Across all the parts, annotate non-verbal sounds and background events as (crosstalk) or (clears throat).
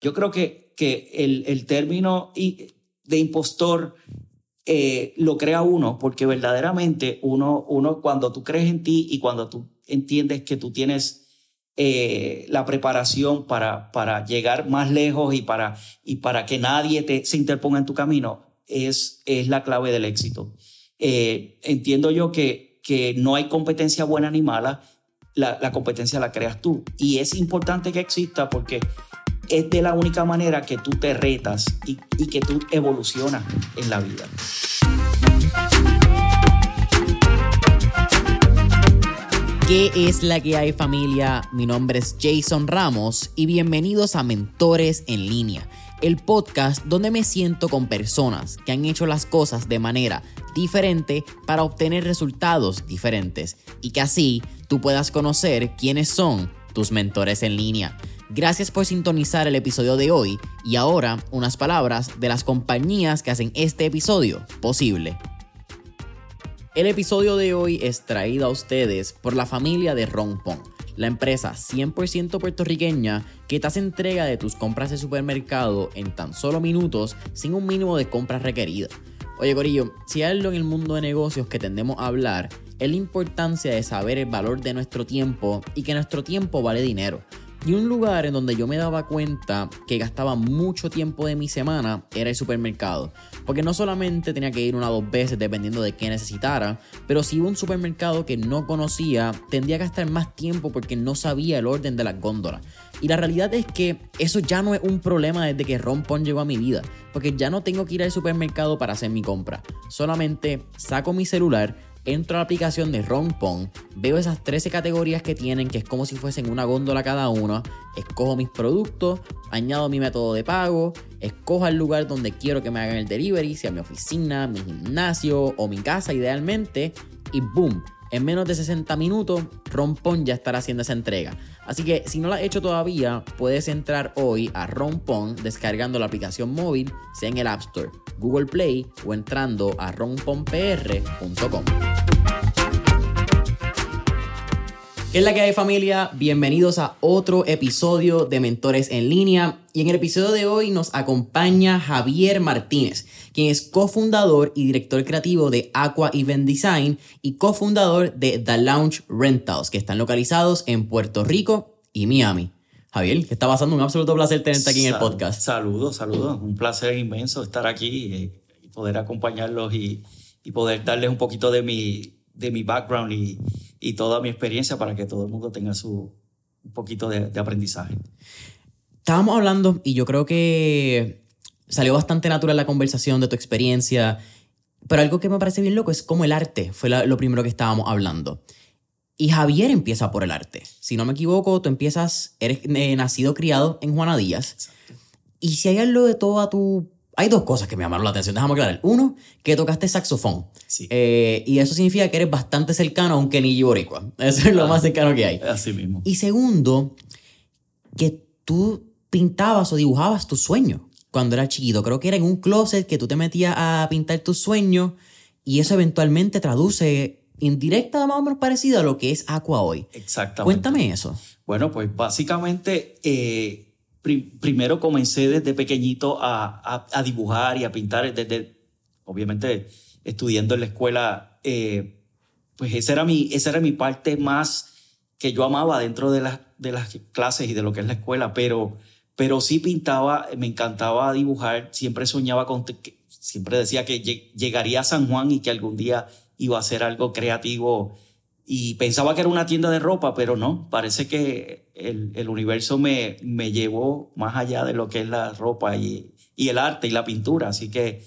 Yo creo que, que el, el término de impostor eh, lo crea uno, porque verdaderamente uno, uno, cuando tú crees en ti y cuando tú entiendes que tú tienes eh, la preparación para, para llegar más lejos y para, y para que nadie te, se interponga en tu camino, es, es la clave del éxito. Eh, entiendo yo que, que no hay competencia buena ni mala, la, la competencia la creas tú. Y es importante que exista porque es de la única manera que tú te retas y, y que tú evolucionas en la vida. ¿Qué es la que hay familia? Mi nombre es Jason Ramos y bienvenidos a Mentores en línea, el podcast donde me siento con personas que han hecho las cosas de manera diferente para obtener resultados diferentes y que así tú puedas conocer quiénes son tus mentores en línea. Gracias por sintonizar el episodio de hoy y ahora unas palabras de las compañías que hacen este episodio posible. El episodio de hoy es traído a ustedes por la familia de Rompon, la empresa 100% puertorriqueña que te hace entrega de tus compras de supermercado en tan solo minutos sin un mínimo de compras requeridas. Oye Corillo, si hay algo en el mundo de negocios que tendemos a hablar, es la importancia de saber el valor de nuestro tiempo y que nuestro tiempo vale dinero. Y un lugar en donde yo me daba cuenta que gastaba mucho tiempo de mi semana era el supermercado. Porque no solamente tenía que ir una o dos veces dependiendo de qué necesitara, pero si iba a un supermercado que no conocía, tendría que gastar más tiempo porque no sabía el orden de las góndolas. Y la realidad es que eso ya no es un problema desde que Rompon llegó a mi vida, porque ya no tengo que ir al supermercado para hacer mi compra. Solamente saco mi celular, entro a la aplicación de Rompon, veo esas 13 categorías que tienen, que es como si fuesen una góndola cada una, escojo mis productos, añado mi método de pago, escojo el lugar donde quiero que me hagan el delivery, sea mi oficina, mi gimnasio o mi casa idealmente, y boom, en menos de 60 minutos, Rompon ya estará haciendo esa entrega. Así que si no la has hecho todavía, puedes entrar hoy a Rompon descargando la aplicación móvil, sea en el App Store, Google Play o entrando a romponpr.com. ¿Qué es la que hay familia? Bienvenidos a otro episodio de Mentores en línea. Y en el episodio de hoy nos acompaña Javier Martínez, quien es cofundador y director creativo de Aqua Event Design y cofundador de The Lounge Rentals, que están localizados en Puerto Rico y Miami. Javier, ¿qué está pasando? Un absoluto placer tenerte aquí en el podcast. Saludos, saludos. Un placer inmenso estar aquí eh, y poder acompañarlos y, y poder darles un poquito de mi, de mi background y, y toda mi experiencia para que todo el mundo tenga su, un poquito de, de aprendizaje. Estábamos hablando y yo creo que salió bastante natural la conversación de tu experiencia, pero algo que me parece bien loco es como el arte fue la- lo primero que estábamos hablando. Y Javier empieza por el arte. Si no me equivoco, tú empiezas, eres eh, nacido, criado en Juana Díaz. Y si hay algo de toda tu... Hay dos cosas que me llamaron la atención, déjame aclarar. Uno, que tocaste saxofón. Sí. Eh, y eso significa que eres bastante cercano a un Kenny Boricua. (laughs) Eso es lo Ah. más cercano que hay. Así mismo. Y segundo, que tú pintabas o dibujabas tus sueños cuando eras chiquito. Creo que era en un closet que tú te metías a pintar tus sueños y eso eventualmente traduce indirecta más o menos parecida a lo que es Aqua hoy. Exactamente. Cuéntame eso. Bueno, pues básicamente, eh, primero comencé desde pequeñito a, a- dibujar y a pintar, desde, obviamente, estudiando en la escuela, eh, pues esa era, mi, esa era mi parte más que yo amaba dentro de las, de las clases y de lo que es la escuela, pero, pero sí pintaba, me encantaba dibujar, siempre soñaba con, siempre decía que lleg- llegaría a San Juan y que algún día iba a hacer algo creativo y pensaba que era una tienda de ropa, pero no, parece que el, el universo me, me llevó más allá de lo que es la ropa y, y el arte y la pintura. Así que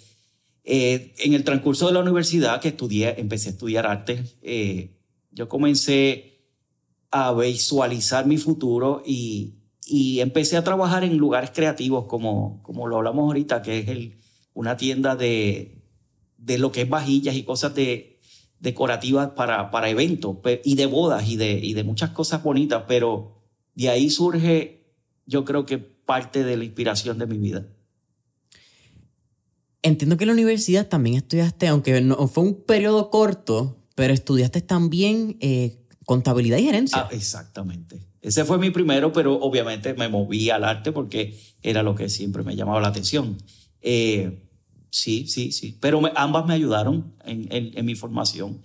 eh, en el transcurso de la universidad que estudié, empecé a estudiar arte, eh, yo comencé a visualizar mi futuro y, y empecé a trabajar en lugares creativos como, como lo hablamos ahorita, que es el, una tienda de, de lo que es vajillas y cosas de, decorativas para, para eventos y de bodas y de, y de muchas cosas bonitas, pero de ahí surge, yo creo que parte de la inspiración de mi vida. Entiendo que en la universidad también estudiaste, aunque no fue un periodo corto, pero estudiaste también eh, contabilidad y gerencia. Ah, exactamente. Ese fue mi primero, pero obviamente me moví al arte porque era lo que siempre me llamaba la atención. Eh, sí, sí, sí. Pero ambas me ayudaron en, en, mi formación.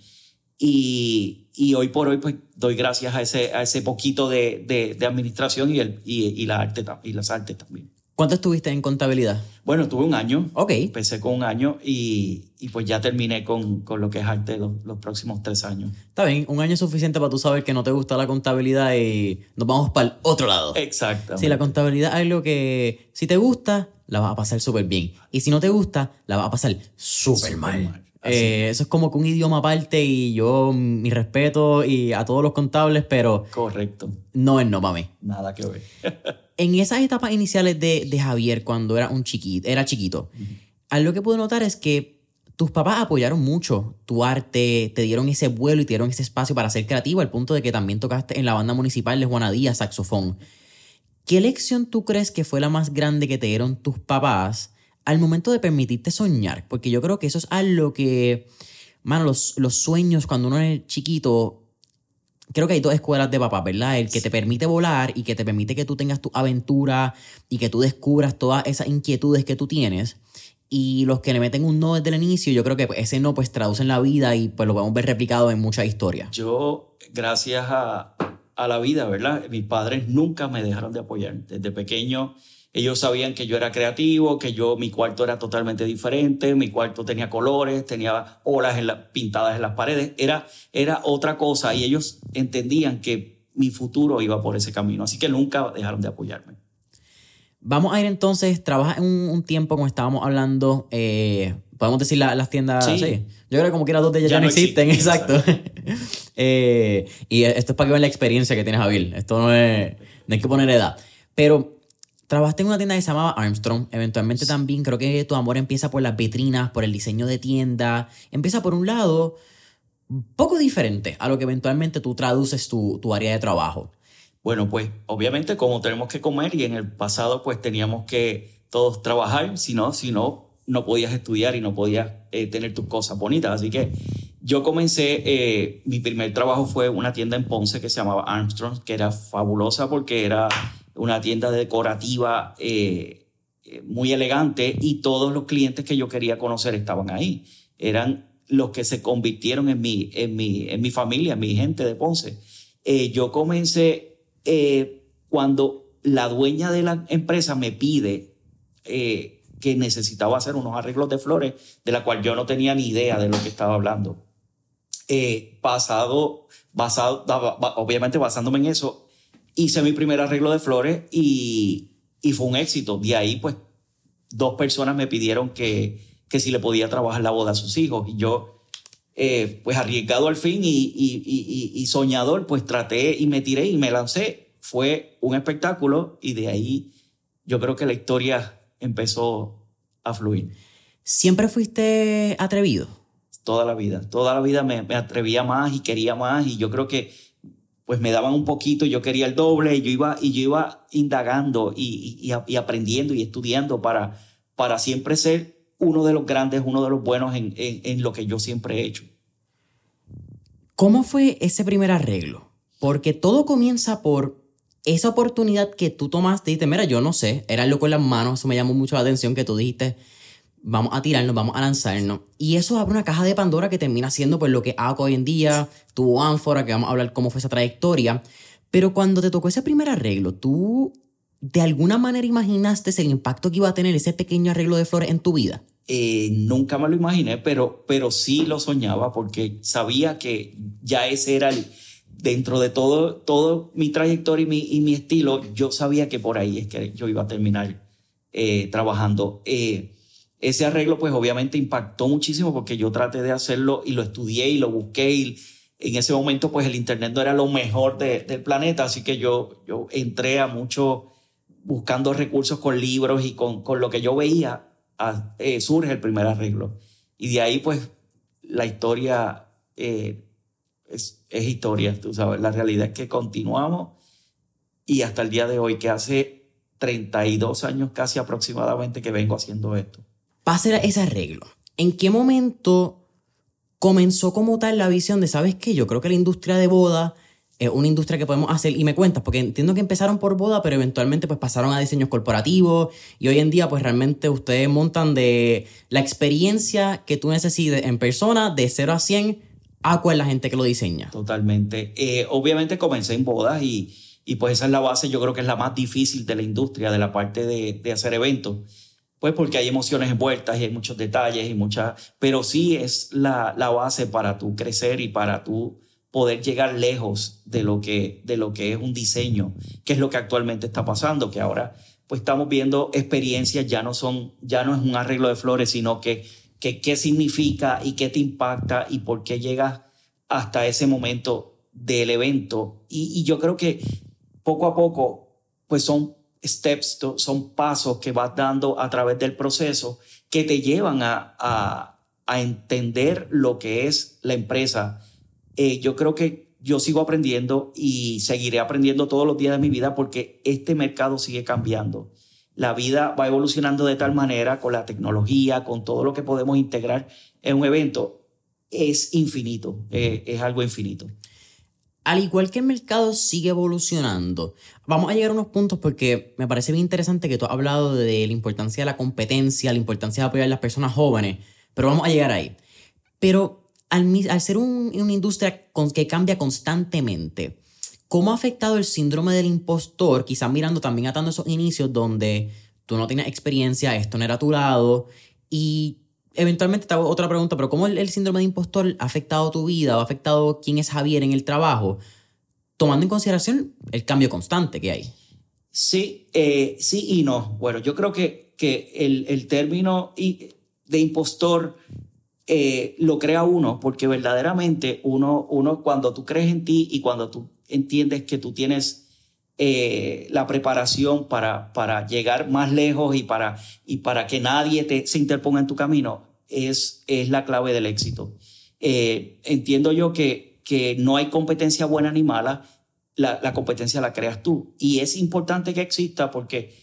Y, y, hoy por hoy, pues doy gracias a ese, a ese poquito de, de, de administración y, el, y, y, la arte, y las artes también. ¿Cuánto estuviste en contabilidad? Bueno, tuve un año. Ok. Empecé con un año y, y pues ya terminé con, con, lo que es arte los, los, próximos tres años. Está bien, un año es suficiente para tú saber que no te gusta la contabilidad y nos vamos para el otro lado. Exacto. Sí, la contabilidad es algo que si te gusta, la vas a pasar súper bien. Y si no te gusta, la vas a pasar súper mal. Eh, eso es como que un idioma aparte y yo, mi respeto y a todos los contables, pero... Correcto. No es no para mí. Nada que ver. (laughs) en esas etapas iniciales de, de, Javier, cuando era, un chiquito, era chiquito, algo que pude notar es que tus papás apoyaron mucho tu arte, te dieron ese vuelo y te dieron ese espacio para ser creativo, al punto de que también tocaste en la banda municipal de Juana Díaz, saxofón. ¿Qué lección tú crees que fue la más grande que te dieron tus papás al momento de permitirte soñar, porque yo creo que eso es algo que, mano, los, los sueños cuando uno es chiquito, creo que hay dos escuelas de papá, ¿verdad? El que te permite volar y que te permite que tú tengas tu aventura y que tú descubras todas esas inquietudes que tú tienes. Y los que le meten un no desde el inicio, yo creo que ese no pues traduce en la vida y pues lo podemos ver replicado en muchas historias. Yo, gracias a, a la vida, ¿verdad? Mis padres nunca me dejaron de apoyar. Desde pequeño ellos sabían que yo era creativo, que yo mi cuarto era totalmente diferente, mi cuarto tenía colores, tenía olas en pintadas en las paredes, era, era otra cosa y ellos entendían que mi futuro iba por ese camino, así que nunca dejaron de apoyarme. Vamos a ir entonces, trabaja en un, tiempo como estábamos hablando, eh, podemos decir las tiendas, sí. Yo creo que como quiera dos de ellas ya, no existen, (laughs) exacto. Eh, y esto es para que vean la experiencia que tienes Javier, esto no es, no hay que poner edad. Pero Trabajaste en una tienda que se llamaba Armstrong. Eventualmente también creo que tu amor empieza por las vitrinas, por el diseño de tienda. Empieza por un lado poco diferente a lo que eventualmente tú traduces tu, tu área de trabajo. Bueno, pues obviamente como tenemos que comer y en el pasado pues teníamos que todos trabajar, si no, si no, no podías estudiar y no podías eh, tener tus cosas bonitas. Así que yo comencé, eh, mi primer trabajo fue una tienda en Ponce que se llamaba Armstrong, que era fabulosa porque era una tienda decorativa eh, eh, muy elegante y todos los clientes que yo quería conocer estaban ahí. Eran los que se convirtieron en mi, en mi, en mi familia, en mi gente de Ponce. Eh, yo comencé cuando la dueña de la empresa me pide que necesitaba hacer unos arreglos de flores, de la cual yo no tenía ni idea de lo que estaba hablando. pasado, basado, obviamente basándome en eso, hice mi primer arreglo de flores y, y fue un éxito. De ahí, pues, dos personas me pidieron que, que si le podía trabajar la boda a sus hijos. Y yo, eh, pues arriesgado al fin y, y, y, soñador, pues traté y me tiré y me lancé. Fue un espectáculo y de ahí yo creo que la historia empezó a fluir. ¿Siempre fuiste atrevido? Toda la vida, toda la vida me, me atrevía más y quería más y yo creo que pues me daban un poquito, yo quería el doble, y yo iba, y yo iba indagando y, y, aprendiendo y estudiando para, para siempre ser uno de los grandes, uno de los buenos en, en, lo que yo siempre he hecho. ¿Cómo fue ese primer arreglo? Porque todo comienza por esa oportunidad que tú tomaste y dijiste, mira, yo no sé, era loco en las manos, eso me llamó mucho la atención que tú dijiste, vamos a tirarnos, vamos a lanzarnos. Y eso abre una caja de Pandora que termina siendo pues lo que hago hoy en día, tuvo ánfora, que vamos a hablar cómo fue esa trayectoria. Pero cuando te tocó ese primer arreglo, ¿tú de alguna manera imaginaste el impacto que iba a tener ese pequeño arreglo de flores en tu vida? Eh, nunca me lo imaginé, pero, pero sí lo soñaba porque sabía que ya ese era el, dentro de todo, todo mi trayectoria y mi, y mi estilo, yo sabía que por ahí es que yo iba a terminar eh, trabajando. Eh, ese arreglo pues obviamente impactó muchísimo porque yo traté de hacerlo y lo estudié y lo busqué y en ese momento pues el internet no era lo mejor del planeta, así que yo, yo entré a mucho buscando recursos con libros y con, con lo que yo veía, eh, surge el primer arreglo. Y de ahí pues la historia eh, es, es historia, tú sabes, la realidad es que continuamos y hasta el día de hoy, que hace 32 años casi aproximadamente que vengo haciendo esto pasa ese arreglo. ¿En qué momento comenzó como tal la visión de, sabes qué, yo creo que la industria de boda es una industria que podemos hacer y me cuentas, porque entiendo que empezaron por boda, pero eventualmente pues pasaron a diseños corporativos y hoy en día pues realmente ustedes montan de la experiencia que tú necesites en persona de 0 a 100 a cuál la gente que lo diseña. Totalmente. Eh, obviamente comencé en bodas y, y, pues esa es la base, yo creo que es la más difícil de la industria, de la parte de, de hacer eventos. Pues porque hay emociones envueltas y hay muchos detalles y muchas, pero sí es la, la base para tú crecer y para tú poder llegar lejos de lo que, de lo que es un diseño, que es lo que actualmente está pasando, que ahora pues estamos viendo experiencias, ya no son, ya no es un arreglo de flores, sino que, que qué significa y qué te impacta y por qué llegas hasta ese momento del evento. Y, y yo creo que poco a poco, pues son steps, son pasos que vas dando a través del proceso que te llevan a, a, entender lo que es la empresa eh, yo creo que yo sigo aprendiendo y seguiré aprendiendo todos los días de mi vida porque este mercado sigue cambiando. La vida va evolucionando de tal manera con la tecnología, con todo lo que podemos integrar en un evento. Es infinito, eh, es algo infinito. Al igual que el mercado sigue evolucionando, vamos a llegar a unos puntos porque me parece bien interesante que tú has hablado de la importancia de la competencia, la importancia de apoyar a las personas jóvenes, pero vamos a llegar ahí. Pero al, ser una industria que cambia constantemente, ¿cómo ha afectado el síndrome del impostor? Quizás mirando también atando esos inicios donde tú no tienes experiencia, esto no era tu lado, y eventualmente te hago otra pregunta, pero ¿cómo el, síndrome de impostor ha afectado tu vida o ha afectado quién es Javier en el trabajo? Tomando en consideración el cambio constante que hay. Sí, eh, sí y no. Bueno, yo creo que, que el, el término de impostor eh, lo crea uno, porque verdaderamente uno, uno, cuando tú crees en ti y cuando tú entiendes que tú tienes eh, la preparación para, para llegar más lejos y para, y para que nadie te, se interponga en tu camino, es, es la clave del éxito. Eh, entiendo yo que, que no hay competencia buena ni mala, la, la competencia la creas tú. Y es importante que exista porque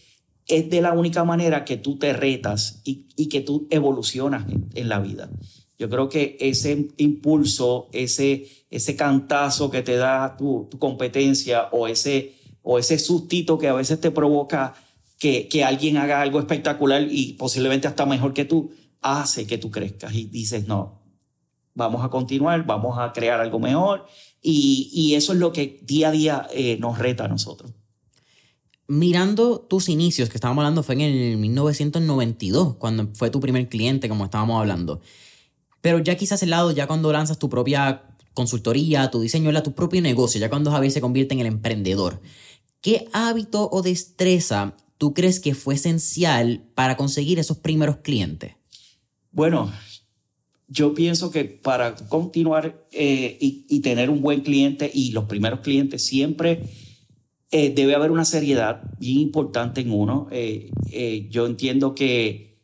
es de la única manera que tú te retas y, y que tú evolucionas en, en, la vida. Yo creo que ese impulso, ese, ese cantazo que te da tu, tu competencia o ese, o ese sustito que a veces te provoca que, que alguien haga algo espectacular y posiblemente hasta mejor que tú, hace que tú crezcas y dices, no, vamos a continuar, vamos a crear algo mejor. Y, y eso es lo que día a día eh, nos reta a nosotros mirando tus inicios, que estábamos hablando fue en el 1992, cuando fue tu primer cliente, como estábamos hablando. Pero ya quizás el lado, ya cuando lanzas tu propia consultoría, tu diseño, tu propio negocio, ya cuando Javier se convierte en el emprendedor, ¿qué hábito o destreza tú crees que fue esencial para conseguir esos primeros clientes? Bueno, yo pienso que para continuar eh, y, tener un buen cliente y los primeros clientes siempre eh, debe haber una seriedad bien importante en uno. Eh, yo entiendo que,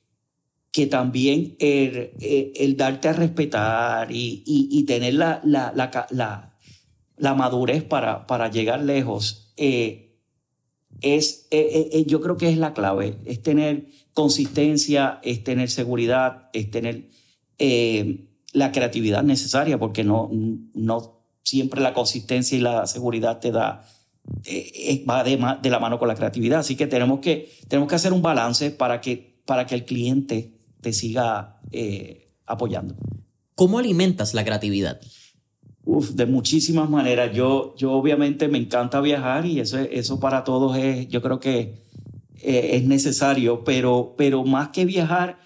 que también el, el darte a respetar y, y, tener la, la, la, la, madurez para, para llegar lejos es, yo creo que es la clave. Es tener consistencia, es tener seguridad, es tener la creatividad necesaria, porque no, no siempre la consistencia y la seguridad te da eh, eh, va de, de, la mano con la creatividad. Así que tenemos que, tenemos que hacer un balance para que, para que el cliente te siga eh, apoyando. ¿Cómo alimentas la creatividad? Uf, de muchísimas maneras. Yo, yo obviamente me encanta viajar y eso, eso para todos es, yo creo que es necesario, pero, pero más que viajar,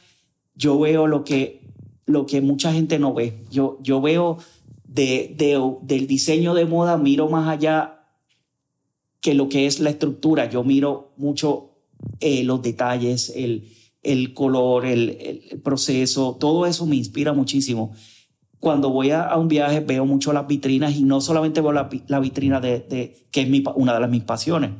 yo veo lo que, lo que mucha gente no ve. Yo, yo veo de, de, del diseño de moda, miro más allá que lo que es la estructura. Yo miro mucho eh, los detalles, el, el color, el, el, proceso, todo eso me inspira muchísimo. Cuando voy a, a, un viaje veo mucho las vitrinas y no solamente veo la, la vitrina de, de, que es mi, una de las mis pasiones,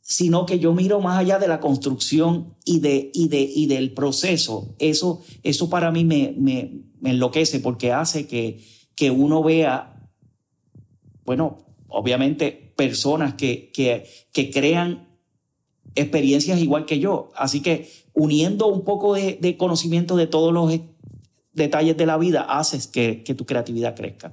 sino que yo miro más allá de la construcción y, de, y, de, y del proceso. Eso, eso para mí me, me, me enloquece porque hace que, que uno vea, bueno, obviamente personas que, que, que crean experiencias igual que yo. Así que uniendo un poco de, de conocimiento de todos los detalles de la vida, haces que, que tu creatividad crezca.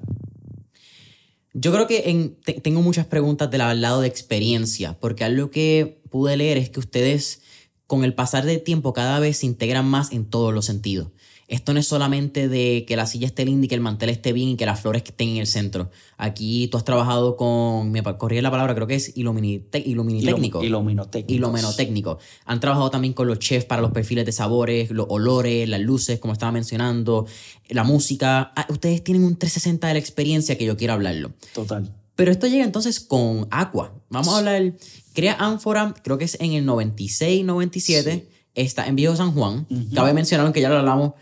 Yo creo que tengo muchas preguntas del lado de experiencia, porque algo que pude leer es que ustedes con el pasar del tiempo cada vez se integran más en todos los sentidos. Esto no es solamente de que la silla esté linda y que el mantel esté bien y que las flores estén en el centro. Aquí tú has trabajado con, me corrí la palabra, creo que es iluminitécnico. Iluminotécnico. Han trabajado también con los chefs para los perfiles de sabores, los olores, las luces, como estaba mencionando, la música. Ah, ustedes tienen un 360 de la experiencia que yo quiero hablarlo. Total. Pero esto llega entonces con Aqua. Vamos a hablar. Crea Ánfora, creo que es en el 96, 97. Está en Viejo San Juan. Cabe mencionar, que ya lo hablamos,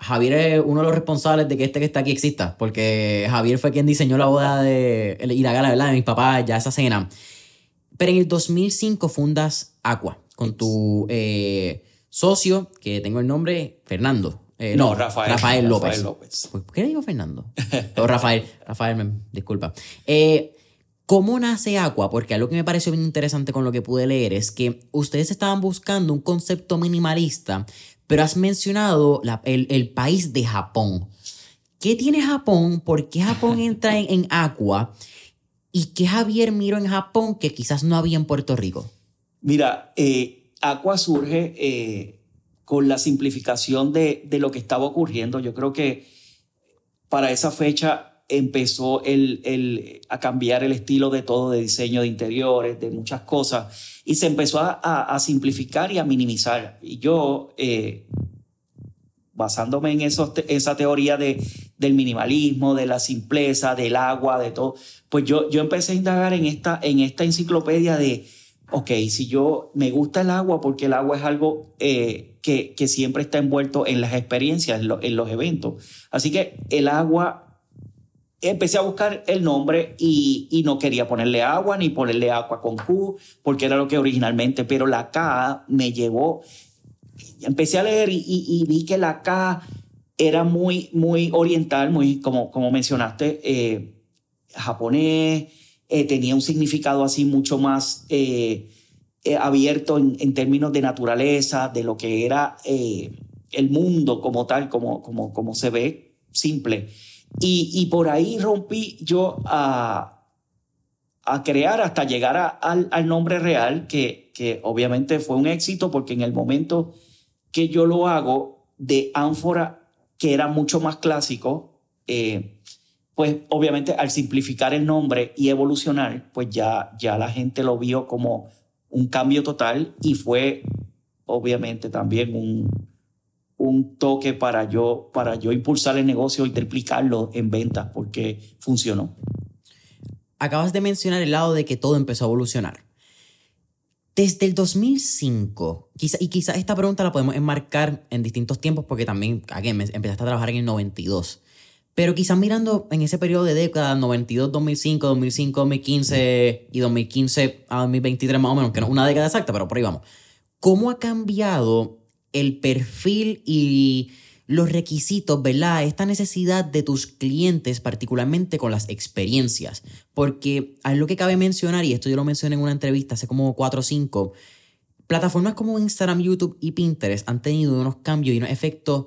Javier es uno de los responsables de que este que está aquí exista, porque Javier fue quien diseñó la boda de, y la gala ¿verdad? de mis papás, ya esa cena. Pero en el 2005 fundas Aqua con tu eh, socio, que tengo el nombre, Fernando. Eh, no, Rafael, Rafael López. ¿Por qué le digo Fernando? (laughs) Rafael, Rafael, disculpa. Eh, ¿Cómo nace Aqua? Porque algo que me pareció bien interesante con lo que pude leer es que ustedes estaban buscando un concepto minimalista pero has mencionado el, país de Japón. ¿Qué tiene Japón? ¿Por qué Japón (laughs) entra en, Aqua? ¿Y qué Javier miró en Japón que quizás no había en Puerto Rico? Mira, eh, Aqua surge eh, con la simplificación de, de, lo que estaba ocurriendo. Yo creo que para esa fecha empezó el, a cambiar el estilo de todo, de diseño de interiores, de muchas cosas, y se empezó a, simplificar y a minimizar. Y yo, eh, basándome en eso, esa teoría de, del minimalismo, de la simpleza, del agua, de todo, pues yo, yo empecé a indagar en esta, en esta enciclopedia de, ok, si yo me gusta el agua, porque el agua es algo eh, que, que, siempre está envuelto en las experiencias, en, en los eventos. Así que el agua empecé a buscar el nombre y, no quería ponerle agua ni ponerle agua con Q, porque era lo que originalmente, pero la K me llevó, empecé a leer y, vi que la K era muy, muy oriental, muy, como, como mencionaste, eh, japonés, eh, tenía un significado así mucho más eh, abierto en, en, términos de naturaleza, de lo que era el mundo como tal, como, como, como se ve, simple. Y, por ahí rompí yo a, a crear hasta llegar al, al, nombre real, que, que obviamente fue un éxito porque en el momento que yo lo hago de ánfora, que era mucho más clásico, eh, pues obviamente al simplificar el nombre y evolucionar, pues ya, ya la gente lo vio como un cambio total y fue obviamente también un, un toque para yo, para yo impulsar el negocio y triplicarlo en ventas porque funcionó. Acabas de mencionar el lado de que todo empezó a evolucionar. Desde el 2005, quizá, y quizá esta pregunta la podemos enmarcar en distintos tiempos porque también, again, empezaste a trabajar en el 92. Pero quizás mirando en ese periodo de década, 92, 2005, 2005, 2015 y 2015 a 2023 más o menos, que no es una década exacta, pero por ahí vamos. ¿Cómo ha cambiado el perfil y los requisitos, ¿verdad? Esta necesidad de tus clientes, particularmente con las experiencias. Porque lo que cabe mencionar, y esto yo lo mencioné en una entrevista hace como 4 o 5, plataformas como Instagram, YouTube y Pinterest han tenido unos cambios y unos efectos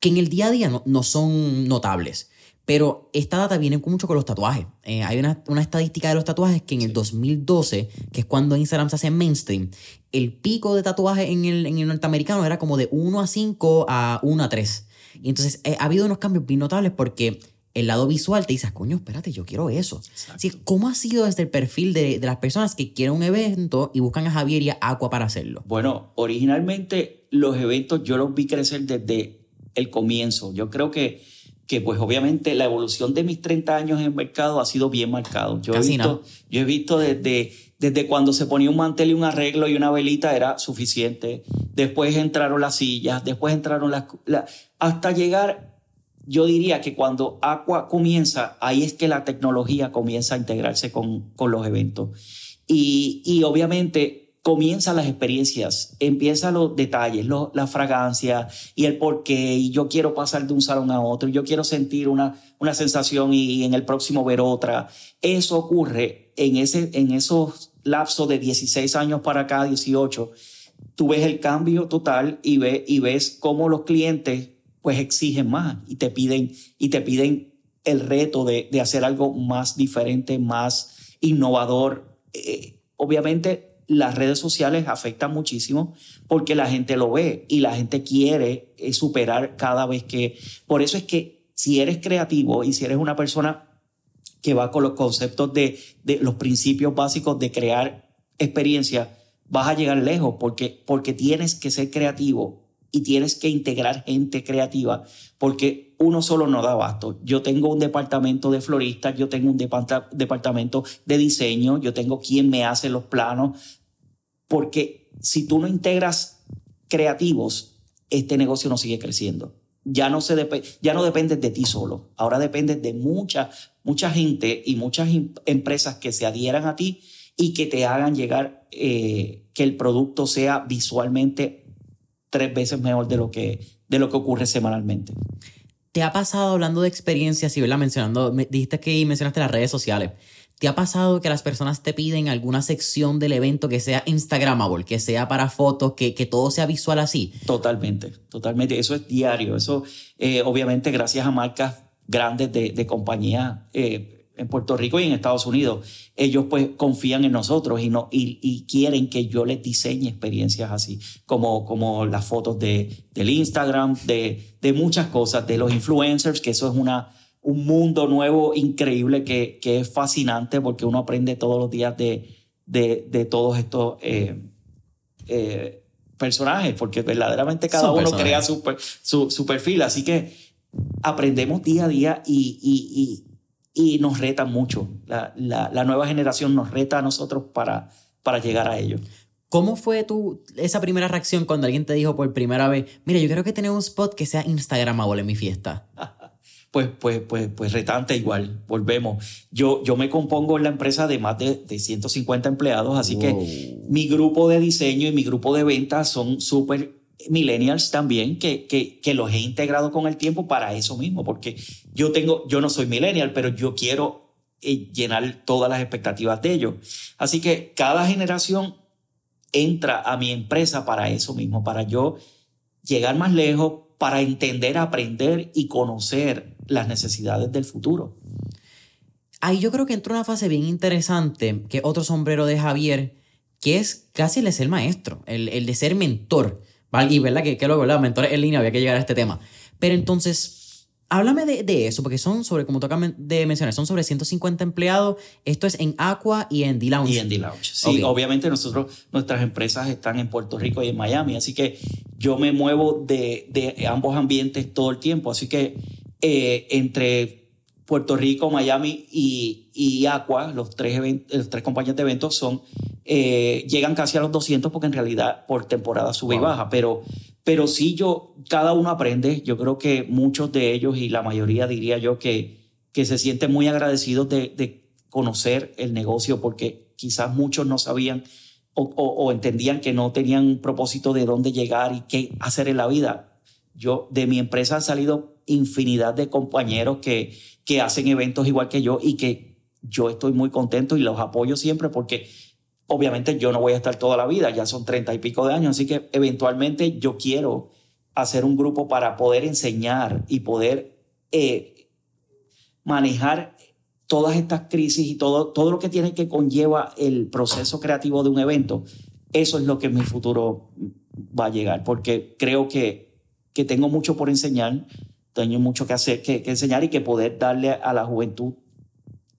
que en el día a día no, no son notables. Pero esta data viene mucho con los tatuajes. Eh, hay una, estadística de los tatuajes que en el 2012, que es cuando Instagram se hace mainstream, el pico de tatuajes en el, en el norteamericano era como de 1 a 5 a 1 a 3. Y entonces eh, ha habido unos cambios bien notables porque el lado visual te dices, coño, espérate, yo quiero eso. Así, ¿Cómo ha sido desde el perfil de, de, las personas que quieren un evento y buscan a Javier y a Aqua para hacerlo? Bueno, originalmente los eventos yo los vi crecer desde el comienzo. Yo creo que que pues obviamente la evolución de mis 30 años en el mercado ha sido bien marcado. Yo he visto, yo he visto desde, desde cuando se ponía un mantel y un arreglo y una velita era suficiente. Después entraron las sillas, después entraron las... hasta llegar, yo diría que cuando Aqua comienza, ahí es que la tecnología comienza a integrarse con, con los eventos. Y, y obviamente comienzan las experiencias, empiezan los detalles, la fragancia y el por qué, y yo quiero pasar de un salón a otro, yo quiero sentir una, una sensación y, en el próximo ver otra. Eso ocurre en, ese, en esos lapsos de 16 años para acá, 18. Tú ves el cambio total y, ve, y ves cómo los clientes pues exigen más y te piden, y te piden el reto de, de hacer algo más diferente, más innovador. Eh, obviamente las redes sociales afectan muchísimo porque la gente lo ve y la gente quiere eh, superar cada vez que... Por eso es que si eres creativo y si eres una persona que va con los conceptos de, de los principios básicos de crear experiencia, vas a llegar lejos porque, porque tienes que ser creativo y tienes que integrar gente creativa porque uno solo no da abasto. Yo tengo un departamento de floristas, yo tengo un departamento de diseño, yo tengo quien me hace los planos, porque si tú no integras creativos, este negocio no sigue creciendo. Ya no, se ya no depende de ti solo, ahora depende de mucha, mucha gente y muchas empresas que se adhieran a ti y que te hagan llegar eh, que el producto sea visualmente tres veces mejor de lo que, de lo que ocurre semanalmente. ¿Te ha pasado hablando de experiencias y verla mencionando, dijiste que mencionaste las redes sociales? ¿Te ha pasado que las personas te piden alguna sección del evento que sea Instagramable, que sea para fotos, que, que todo sea visual así? Totalmente, totalmente. Eso es diario. Eso, eh, obviamente, gracias a marcas grandes de, de compañía eh, en Puerto Rico y en Estados Unidos, ellos pues confían en nosotros y, no, y, quieren que yo les diseñe experiencias así, como, como las fotos de, del Instagram, de, de muchas cosas, de los influencers, que eso es una, un mundo nuevo increíble que, que es fascinante porque uno aprende todos los días de, de, de todos estos eh, eh, personajes, porque verdaderamente cada uno crea su, su, su, perfil, así que aprendemos día a día y, y y nos reta mucho. La, la, nueva generación nos reta a nosotros para, para llegar a ello. ¿Cómo fue tu, esa primera reacción cuando alguien te dijo por primera vez, mira, yo creo que tener un spot que sea Instagramable en mi fiesta? (laughs) pues, pues, pues, pues retante igual, volvemos. Yo, yo me compongo en la empresa de más de, de 150 empleados, así que mi grupo de diseño y mi grupo de ventas son súper millennials también que, que, que, los he integrado con el tiempo para eso mismo, porque yo tengo, yo no soy millennial, pero yo quiero eh, llenar todas las expectativas de ellos. Así que cada generación entra a mi empresa para eso mismo, para yo llegar más lejos, para entender, aprender y conocer las necesidades del futuro. Ahí yo creo que entra una fase bien interesante, que otro sombrero de Javier, que es casi el de ser maestro, el, el de ser mentor. Y verdad que, que luego, ¿verdad? Mentores en línea, había que llegar a este tema. Pero entonces, háblame de, de eso, porque son sobre, como toca de mencionar, son sobre 150 empleados. Esto es en Aqua y en D-Lounge. Y en D-Lounge. Sí, obviamente nosotros, nuestras empresas están en Puerto Rico y en Miami, así que yo me muevo de, de ambos ambientes todo el tiempo. Así que eh, entre Puerto Rico, Miami y, y Aqua, los tres, los tres compañías de eventos son eh, llegan casi a los 200 porque en realidad por temporada sube y baja, pero, pero sí yo, cada uno aprende, yo creo que muchos de ellos y la mayoría diría yo que, que se sienten muy agradecidos de, de conocer el negocio porque quizás muchos no sabían o, entendían que no tenían un propósito de dónde llegar y qué hacer en la vida. Yo, de mi empresa han salido infinidad de compañeros que, que hacen eventos igual que yo y que yo estoy muy contento y los apoyo siempre porque Obviamente yo no voy a estar toda la vida, ya son treinta y pico de años, así que eventualmente yo quiero hacer un grupo para poder enseñar y poder eh, manejar todas estas crisis y todo, todo lo que tiene que conlleva el proceso creativo de un evento. Eso es lo que en mi futuro va a llegar, porque creo que, que tengo mucho por enseñar, tengo mucho que hacer, que, que enseñar y que poder darle a la juventud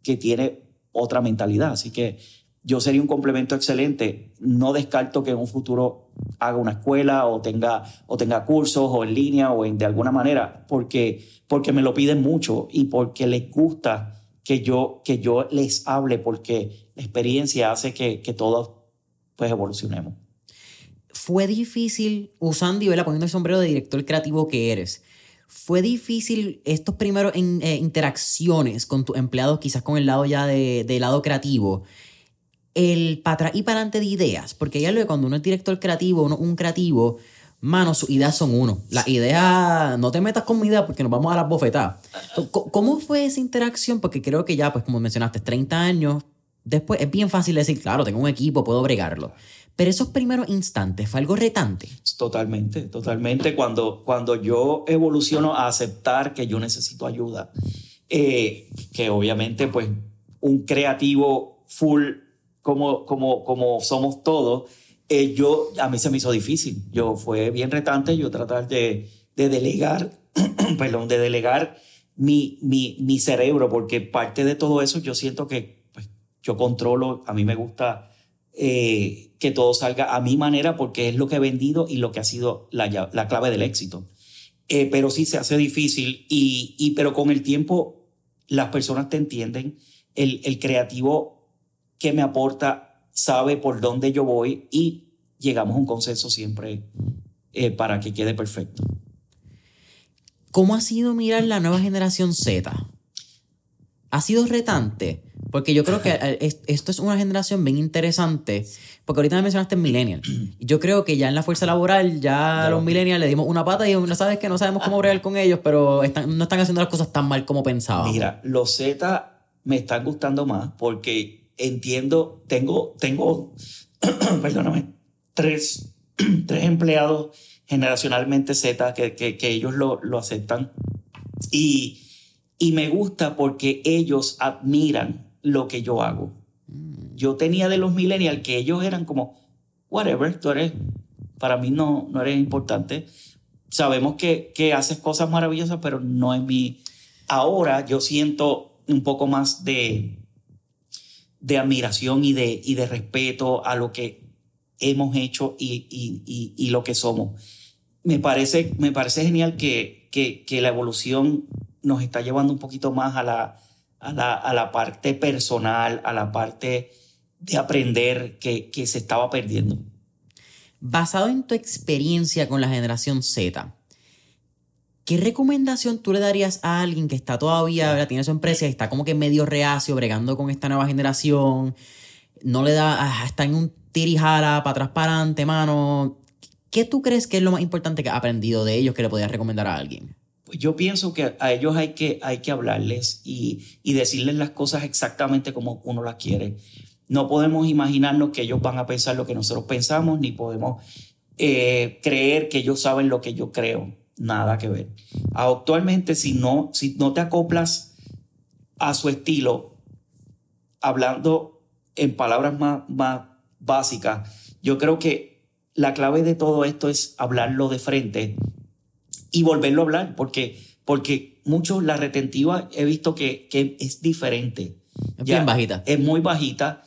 que tiene otra mentalidad. Así que yo sería un complemento excelente. No descarto que en un futuro haga una escuela o tenga, o tenga cursos o en línea o en, de alguna manera, porque, porque me lo piden mucho y porque les gusta que yo, que yo les hable, porque la experiencia hace que, que todos pues, evolucionemos. Fue difícil, usando y poniendo el sombrero de director creativo que eres, fue difícil estos primeros eh, interacciones con tus empleados, quizás con el lado ya de, de lado creativo, el para y para adelante de ideas, porque ya lo de cuando uno es director creativo, uno un creativo, mano, sus ideas son uno. La idea, no te metas con mi idea porque nos vamos a las bofetadas. ¿Cómo fue esa interacción? Porque creo que ya, pues como mencionaste, 30 años después es bien fácil decir, claro, tengo un equipo, puedo bregarlo. Pero esos primeros instantes fue algo retante. Totalmente, totalmente. Cuando, cuando yo evoluciono a aceptar que yo necesito ayuda eh, que obviamente pues un creativo full como, como, como somos todos, eh, yo, a mí se me hizo difícil. Yo fue bien retante yo tratar de, de delegar, (clears throat) perdón, de delegar mi, mi, mi cerebro, porque parte de todo eso yo siento que pues, yo controlo, a mí me gusta eh, que todo salga a mi manera porque es lo que he vendido y lo que ha sido la, la clave del éxito. Eh, pero sí se hace difícil y, y, pero con el tiempo las personas te entienden, el, el creativo que me aporta sabe por dónde yo voy y llegamos a un consenso siempre eh, para que quede perfecto. ¿Cómo ha sido mirar la nueva generación Z? ¿Ha sido retante? Porque yo creo que (laughs) eh, esto es una generación bien interesante. Porque ahorita me mencionaste millennial. Yo creo que ya en la fuerza laboral, ya a los millennials le dimos una pata y no sabes que no sabemos cómo bregar con ellos, pero no están haciendo las cosas tan mal como pensábamos. Mira, los Z me están gustando más porque entiendo, tengo, tengo, (clears throat) perdóname, tres, (clears throat) tres empleados generacionalmente Z que, que, que ellos lo, lo, aceptan. Y, y me gusta porque ellos admiran lo que yo hago. Mm. Yo tenía de los millennials que ellos eran como, whatever, tú eres, para mí no, no eres importante. Sabemos que, que haces cosas maravillosas, pero no es mi... Ahora yo siento un poco más de, de admiración y de, y de respeto a lo que hemos hecho y, y, y, lo que somos. Me parece, me parece genial que, que, que, la evolución nos está llevando un poquito más a la, a la, a la parte personal, a la parte de aprender que, que se estaba perdiendo. Basado en tu experiencia con la generación Z, ¿Qué recomendación tú le darías a alguien que está todavía, tiene su empresa y está como que medio reacio, bregando con esta nueva generación? No le da, ah, está en un tirijara para atrás para adelante, mano. ¿Qué tú crees que es lo más importante que ha aprendido de ellos que le podrías recomendar a alguien? Pues yo pienso que a ellos hay que, hay que hablarles y, y decirles las cosas exactamente como uno las quiere. No podemos imaginarnos que ellos van a pensar lo que nosotros pensamos, ni podemos eh, creer que ellos saben lo que yo creo nada que ver. Actualmente, si no, si no te acoplas a su estilo, hablando en palabras más, más básicas, yo creo que la clave de todo esto es hablarlo de frente y volverlo a hablar, porque, porque muchos, la retentiva he visto que, que es diferente. Es bien bajita. Es muy bajita,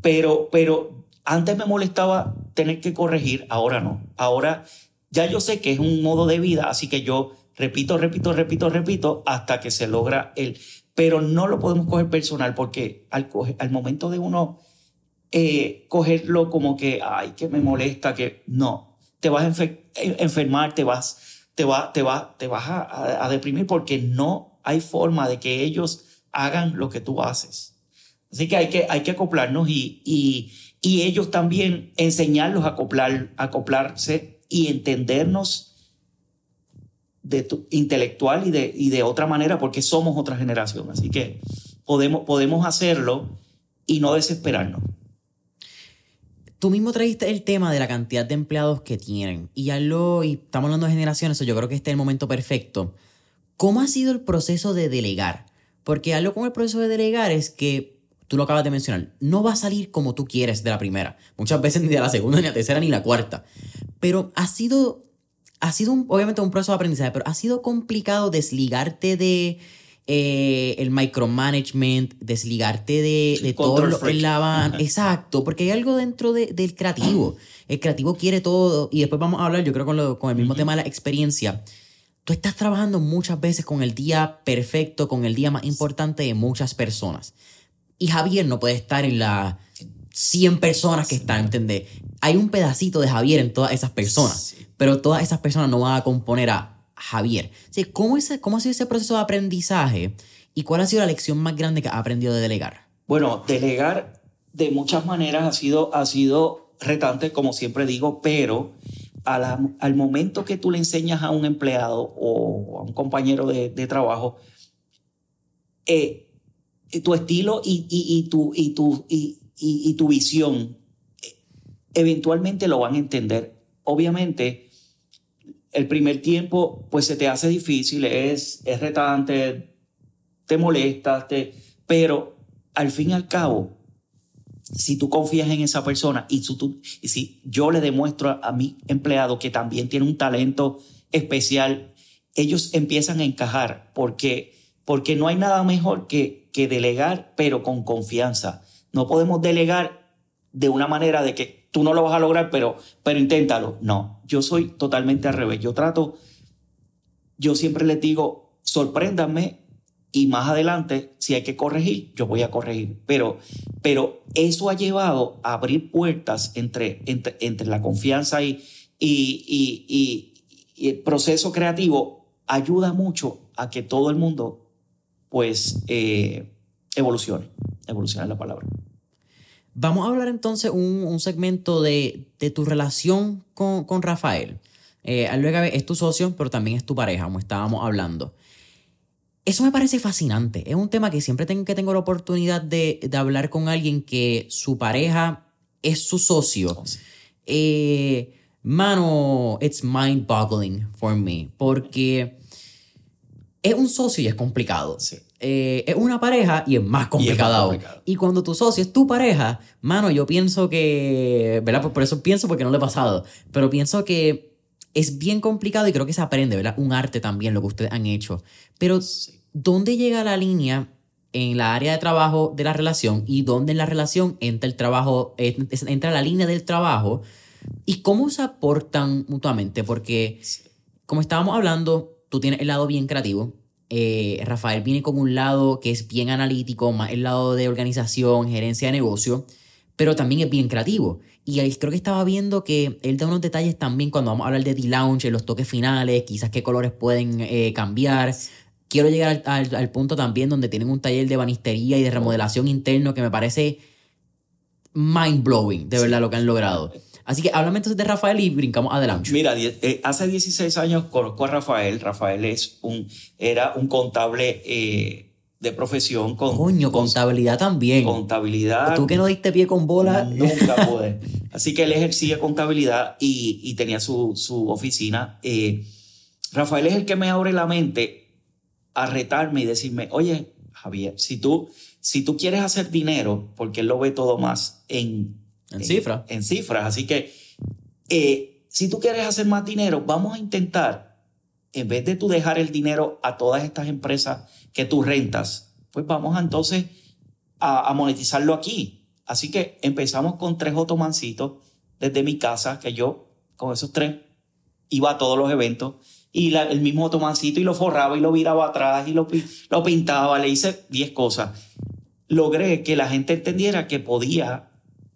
pero, pero antes me molestaba tener que corregir, ahora no. Ahora ya yo sé que es un modo de vida, así que yo repito, repito, repito, repito, hasta que se logra el... Pero no lo podemos coger personal porque al, al momento de uno eh, cogerlo como que, ay, que me molesta, que no, te vas a enfermar, te vas, te va, te va, te vas a, a, deprimir porque no hay forma de que ellos hagan lo que tú haces. Así que hay que, hay que acoplarnos y, y, y ellos también enseñarlos a acoplar, acoplarse y entendernos de tu, intelectual y de, y de otra manera porque somos otra generación. Así que podemos, podemos hacerlo y no desesperarnos. Tú mismo trajiste el tema de la cantidad de empleados que tienen y ya lo, y estamos hablando de generaciones, yo creo que este es el momento perfecto. ¿Cómo ha sido el proceso de delegar? Porque algo con el proceso de delegar es que tú lo acabas de mencionar, no va a salir como tú quieres de la primera. Muchas veces (laughs) ni de la segunda, ni la tercera, ni la cuarta. Pero ha sido, ha sido obviamente un proceso de aprendizaje, pero ha sido complicado desligarte de eh, el micromanagement, desligarte de, de todo lo en la Exacto, porque hay algo dentro del creativo. El creativo quiere todo, y después vamos a hablar, yo creo, con, con el mismo tema de la experiencia. Tú estás trabajando muchas veces con el día perfecto, con el día más importante de muchas personas. Y Javier no puede estar en las 100 personas que están, ¿entendés? Hay un pedacito de Javier en todas esas personas, pero todas esas personas no van a componer a Javier. ¿cómo, es, ¿Cómo ha sido ese proceso de aprendizaje y cuál ha sido la lección más grande que ha aprendido de delegar? Bueno, delegar de muchas maneras ha sido, ha sido retante, como siempre digo, pero al momento que tú le enseñas a un empleado o a un compañero de, de trabajo, eh, tu estilo y, y, tu, y, tu, y, tu visión, eventualmente lo van a entender. Obviamente, el primer tiempo, pues se te hace difícil, es, es retante, te molestas, te, pero al fin y al cabo, si tú confías en esa persona y, tú, y si yo le demuestro a, a mi empleado que también tiene un talento especial, ellos empiezan a encajar porque, porque no hay nada mejor que, que delegar, pero con confianza. No podemos delegar de una manera de que tú no lo vas a lograr, pero, pero inténtalo. No, yo soy totalmente al revés. Yo trato, yo siempre les digo, sorpréndanme y más adelante, si hay que corregir, yo voy a corregir. Pero, pero eso ha llevado a abrir puertas entre, entre, entre la confianza y, y, y, y, el proceso creativo. Ayuda mucho a que todo el mundo, pues, eh, evolucione. Evolucione la palabra. Vamos a hablar entonces un, un segmento de, de, tu relación con, con Rafael. Eh, luego es tu socio, pero también es tu pareja, como estábamos hablando. Eso me parece fascinante. Es un tema que siempre tengo, que tengo la oportunidad de, de hablar con alguien que su pareja es su socio. Oh, sí. eh, mano, it's mind boggling for me. Porque es un socio y es complicado. Sí. Eh, es una pareja y es más complicado. Y, y, cuando tu socio es tu pareja, mano, yo pienso que, ¿verdad? Por, por, eso pienso porque no lo he pasado, pero pienso que es bien complicado y creo que se aprende, ¿verdad? Un arte también lo que ustedes han hecho. Pero, sí. ¿dónde llega la línea en la área de trabajo de la relación y dónde en la relación entra el trabajo, entra la línea del trabajo y cómo se aportan mutuamente? Porque, sí. como estábamos hablando, tú tienes el lado bien creativo, eh, Rafael viene con un lado que es bien analítico, más el lado de organización, gerencia de negocio, pero también es bien creativo. Y ahí creo que estaba viendo que él da unos detalles también cuando vamos a hablar de D-Lounge, los toques finales, quizás qué colores pueden eh, cambiar. Quiero llegar al, al, al, punto también donde tienen un taller de banistería y de remodelación interno que me parece mind blowing, de verdad, sí. lo que han logrado. Así que háblame entonces de Rafael y brincamos adelante. Mira, eh, hace 16 años conozco a Rafael. Rafael es un, era un contable eh, de profesión. Con, Coño, con, contabilidad también. Contabilidad. Tú que no diste pie con bola. Nunca (laughs) pude. Así que él ejercía contabilidad y, y tenía su, su oficina. Eh, Rafael es el que me abre la mente a retarme y decirme, oye, Javier, si tú, si tú quieres hacer dinero, porque él lo ve todo más en en, en cifras. En cifras. Así que eh, si tú quieres hacer más dinero, vamos a intentar, en vez de tú dejar el dinero a todas estas empresas que tú rentas, pues vamos a entonces a, a monetizarlo aquí. Así que empezamos con tres otomancitos desde mi casa, que yo con esos tres iba a todos los eventos y la, el mismo otomancito y lo forraba y lo viraba atrás y lo, lo pintaba, le hice 10 cosas. Logré que la gente entendiera que podía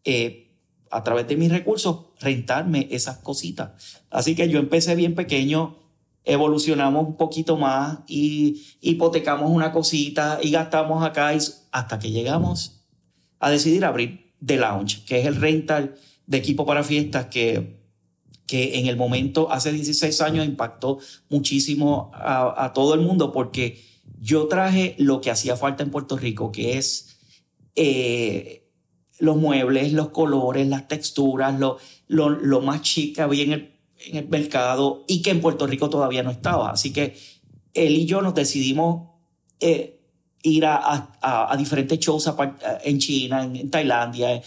eh, a través de mis recursos, rentarme esas cositas. Así que yo empecé bien pequeño, evolucionamos un poquito más y hipotecamos una cosita y gastamos acá y hasta que llegamos a decidir abrir The Lounge, que es el rental de equipo para fiestas que, que en el momento, hace 16 años, impactó muchísimo a, todo el mundo porque yo traje lo que hacía falta en Puerto Rico, que es... Eh, los muebles, los colores, las texturas, lo, lo, lo más chic que había en el, mercado y que en Puerto Rico todavía no estaba. Así que él y yo nos decidimos eh, ir a, diferentes shows en China, en, en Tailandia,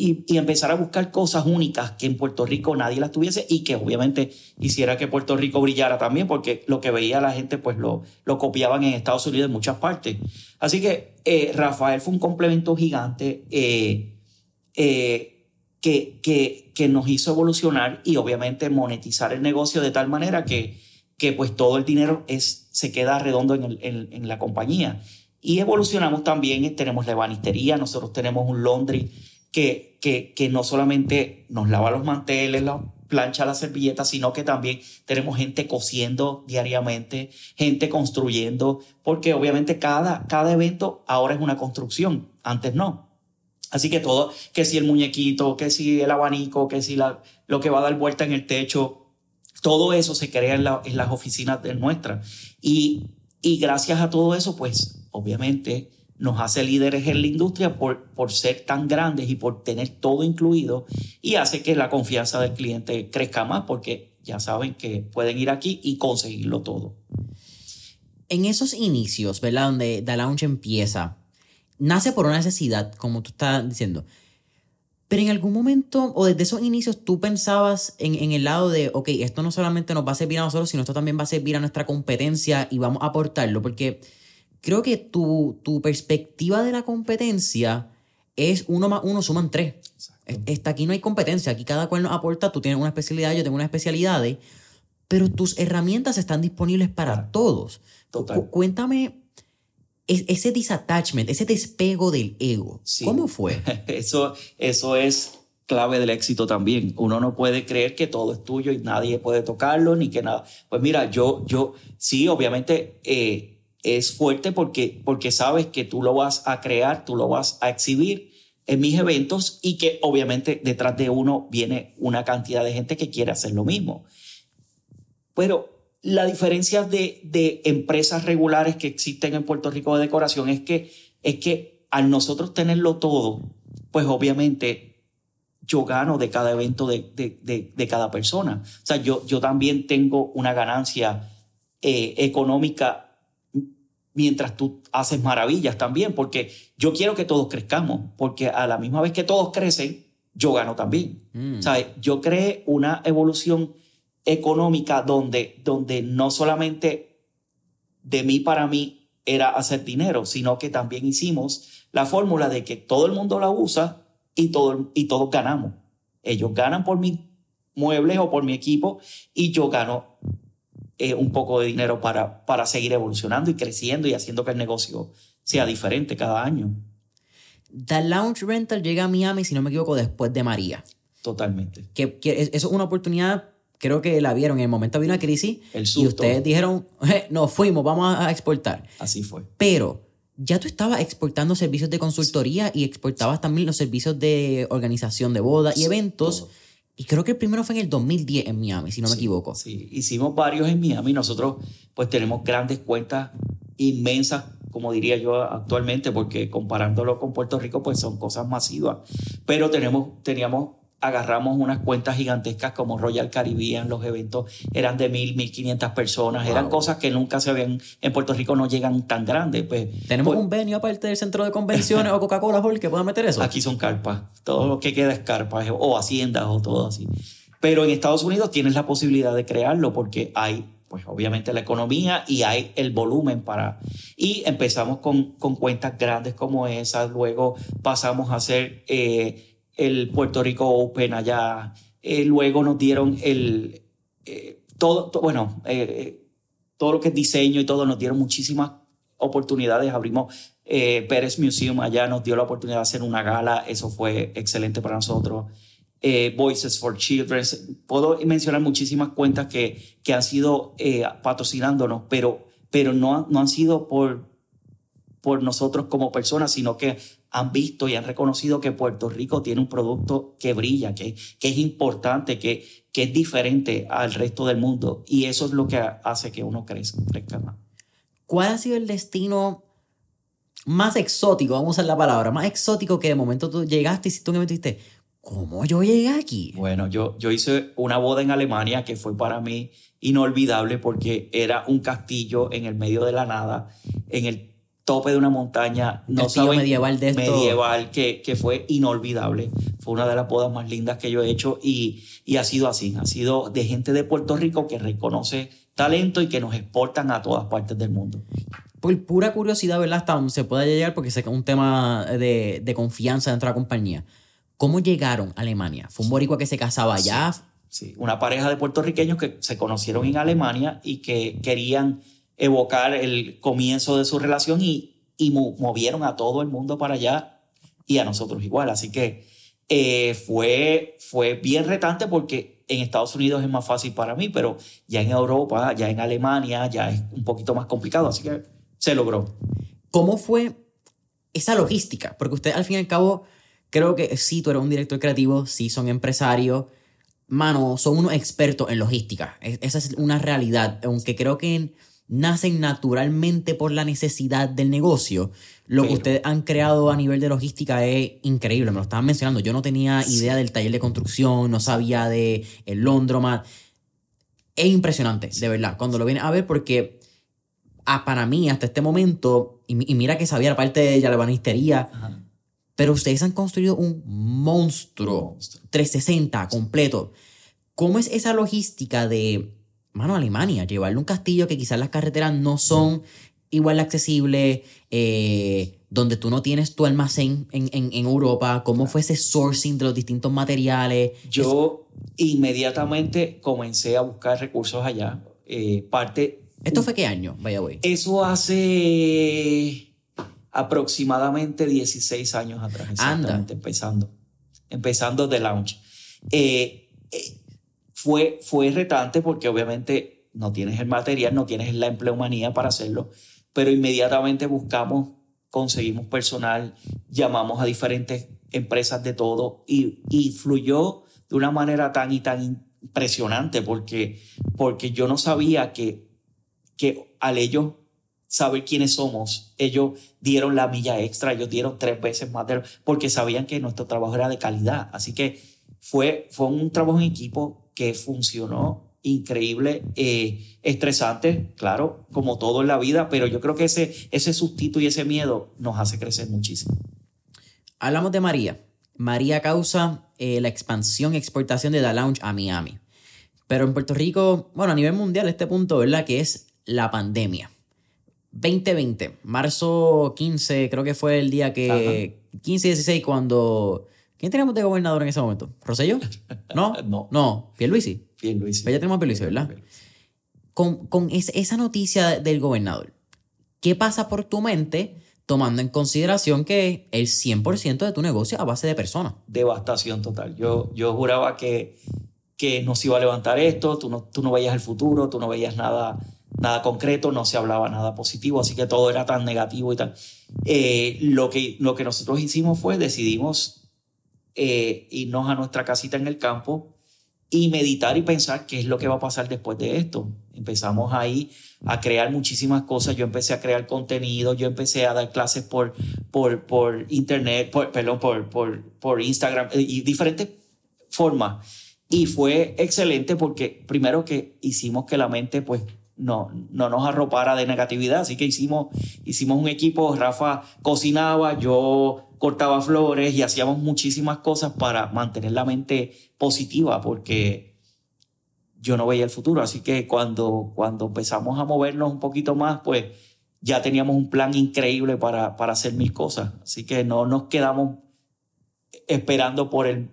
y, empezar a buscar cosas únicas que en Puerto Rico nadie las tuviese y que obviamente hiciera que Puerto Rico brillara también, porque lo que veía la gente pues lo, lo copiaban en Estados Unidos en muchas partes. Así que eh, Rafael fue un complemento gigante eh, eh, que, que, que nos hizo evolucionar y obviamente monetizar el negocio de tal manera que, que pues todo el dinero es, se queda redondo en, el, en la compañía. Y evolucionamos también, tenemos la ebanistería, nosotros tenemos un laundry que, que, que no solamente nos lava los manteles, la plancha las servilletas, sino que también tenemos gente cosiendo diariamente, gente construyendo, porque obviamente cada, cada evento ahora es una construcción, antes no. Así que todo, que si el muñequito, que si el abanico, que si la, lo que va a dar vuelta en el techo, todo eso se crea en las oficinas de nuestras. Y, y gracias a todo eso, pues obviamente nos hace líderes en la industria por, por ser tan grandes y por tener todo incluido y hace que la confianza del cliente crezca más porque ya saben que pueden ir aquí y conseguirlo todo. en esos inicios, ¿verdad? Donde The Lounge empieza, nace por una necesidad, como tú estás diciendo. Pero en algún momento, o desde esos inicios, tú pensabas en, en, el lado de, ok, esto no solamente nos va a servir a nosotros, sino esto también va a servir a nuestra competencia y vamos a aportarlo, porque creo que tu, tu perspectiva de la competencia es uno más uno suman tres. Está, aquí no hay competencia, aquí cada cual nos aporta, tú tienes una especialidad, yo tengo una especialidad, pero tus herramientas están disponibles para todos. Cuéntame ese disattachment, ese despego del ego. ¿Cómo fue? (laughs) Eso, eso es clave del éxito también. Uno no puede creer que todo es tuyo y nadie puede tocarlo ni que nada. Pues mira, yo, yo sí, obviamente eh, es fuerte porque, porque sabes que tú lo vas a crear, tú lo vas a exhibir en mis eventos y que obviamente detrás de uno viene una cantidad de gente que quiere hacer lo mismo. Pero la diferencia de, de, empresas regulares que existen en Puerto Rico de decoración es que, es que al nosotros tenerlo todo, pues obviamente yo gano de cada evento de, de, de cada persona. O sea, yo, yo también tengo una ganancia eh, económica mientras tú haces maravillas también, porque yo quiero que todos crezcamos, porque a la misma vez que todos crecen, yo gano también. Mm. ¿Sabes? Yo creé una evolución económica donde, donde no solamente de mí para mí era hacer dinero, sino que también hicimos la fórmula de que todo el mundo la usa y, todo, y todos ganamos. Ellos ganan por mis muebles o por mi equipo y yo gano eh, un poco de dinero para, para seguir evolucionando y creciendo y haciendo que el negocio sea diferente cada año. The Lounge Rental llega a Miami, si no me equivoco, después de María. Totalmente. Que, eso es una oportunidad creo que la vieron en el momento había una crisis y ustedes dijeron, nos fuimos, vamos a exportar. Así fue. Pero ya tú estabas exportando servicios de consultoría y exportabas también los servicios de organización de bodas y eventos. Y creo que el primero fue en el 2010 en Miami, si no me equivoco. Sí, hicimos varios en Miami. Nosotros pues tenemos grandes cuentas inmensas, como diría yo actualmente, porque comparándolo con Puerto Rico pues son cosas masivas. Pero tenemos, teníamos agarramos unas cuentas gigantescas como Royal Caribbean, los eventos eran de mil, mil quinientas personas, eran cosas que nunca se ven en Puerto Rico, no llegan tan grandes. Pues, ¿Tenemos pues un venue aparte del centro de convenciones o Coca-Cola Hall que pueda meter eso? Aquí son carpas, todo lo que queda es carpas o haciendas o todo así. Pero en Estados Unidos tienes la posibilidad de crearlo porque hay pues obviamente la economía y hay el volumen para... Y empezamos con, con cuentas grandes como esas, luego pasamos a hacer eh, el Puerto Rico Open allá. Eh, luego nos dieron el, eh, todo, bueno, eh, todo lo que es diseño y todo, nos dieron muchísimas oportunidades. Abrimos Pérez Museum allá, nos dio la oportunidad de hacer una gala, eso fue excelente para nosotros. Voices for Children, puedo mencionar muchísimas cuentas que, que han sido patrocinándonos, pero, pero no, no han sido por, por nosotros como personas, sino que han visto y han reconocido que Puerto Rico tiene un producto que brilla, que, que es importante, que, que es diferente al resto del mundo. Y eso es lo que hace que uno crezca, más. ¿Cuál ha sido el destino más exótico, vamos a usar la palabra, más exótico que de momento tú llegaste y si tú me dijiste, ¿cómo yo llegué aquí? Bueno, yo, yo hice una boda en Alemania que fue para mí inolvidable porque era un castillo en el medio de la nada, en el tope de una montaña, no saben, medieval de medieval que, que, fue inolvidable. Fue una de las bodas más lindas que yo he hecho y, y ha sido así, ha sido de gente de Puerto Rico que reconoce talento y que nos exportan a todas partes del mundo. Por pura curiosidad, ¿verdad? Hasta donde se pueda llegar, porque sé que es un tema de, de confianza dentro de la compañía. ¿Cómo llegaron a Alemania? ¿Fue un boricua que se casaba allá? sí, una pareja de puertorriqueños que se conocieron en Alemania y que querían evocar el comienzo de su relación y, y movieron a todo el mundo para allá y a nosotros igual. Así que eh, fue, fue bien retante porque en Estados Unidos es más fácil para mí, pero ya en Europa, ya en Alemania, ya es un poquito más complicado. Así que se logró. ¿Cómo fue esa logística? Porque usted al fin y al cabo, creo que sí, tú eres un director creativo, sí son empresarios, mano, son unos expertos en logística. Esa es una realidad, aunque creo que en nacen naturalmente por la necesidad del negocio. Lo que ustedes han creado a nivel de logística es increíble, me lo estaban mencionando. Yo no tenía idea del taller de construcción, no sabía de el Londromat. Es impresionante, de verdad, cuando lo viene a ver, porque a, para mí, hasta este momento, y, y mira que sabía la parte de la Ajá. pero ustedes han construido un monstruo, Monstruo. 360 completo. ¿Cómo es esa logística de, mano, Alemania, llevarle un castillo que quizás las carreteras no son igual de accesibles, eh, donde tú no tienes tu almacén en, en- en Europa? ¿Cómo fue ese sourcing de los distintos materiales? Yo inmediatamente comencé a buscar recursos allá. Eh, parte. ¿Esto fue qué año, vaya güey? Eso hace aproximadamente 16 años atrás, exactamente, empezando. Empezando de launch. Eh, fue, fue retante porque obviamente no tienes el material, no tienes la empleomanía para hacerlo, pero inmediatamente buscamos, conseguimos personal, llamamos a diferentes empresas de todo y, y fluyó de una manera tan y tan impresionante porque, porque yo no sabía que, que al ellos saber quiénes somos, ellos dieron la milla extra, ellos dieron tres veces más de porque sabían que nuestro trabajo era de calidad. Así que fue, fue un trabajo en equipo que funcionó increíble, eh, estresante, claro, como todo en la vida, pero yo creo que ese, ese sustito y ese miedo nos hace crecer muchísimo. Hablamos de María. María causa eh, la expansión y exportación de The Lounge a Miami. Pero en Puerto Rico, bueno, a nivel mundial, este punto, ¿verdad? Que es la pandemia. 2020, marzo 15, creo que fue el día que. 15 y 16, cuando. ¿Quién teníamos de gobernador en ese momento? ¿Rosselló? ¿No? (laughs) No. No, Pierluisi. Bien, Luis. Pues ya tenemos a Pierluisi, ¿verdad? Con, con es- esa noticia del gobernador, ¿qué pasa por tu mente tomando en consideración que el 100% de tu negocio es a base de personas? devastación total. Yo, yo juraba que, que no se iba a levantar esto, tú no, tú no veías el futuro, tú no veías nada, nada concreto, no se hablaba nada positivo, así que todo era tan negativo y tal. Eh, lo, que, lo que nosotros hicimos fue, decidimos eh, irnos a nuestra casita en el campo y meditar y pensar qué es lo que va a pasar después de esto. Empezamos ahí a crear muchísimas cosas. Yo empecé a crear contenido, yo empecé a dar clases por, por, por internet, por, perdón, por, por, por Instagram eh, y diferentes formas. Y fue excelente porque primero que hicimos que la mente pues no, no nos arropara de negatividad, así que hicimos, hicimos un equipo, Rafa cocinaba, yo cortaba flores y hacíamos muchísimas cosas para mantener la mente positiva porque yo no veía el futuro, así que cuando, cuando empezamos a movernos un poquito más, pues ya teníamos un plan increíble para, para hacer mil cosas, así que no nos quedamos esperando por el,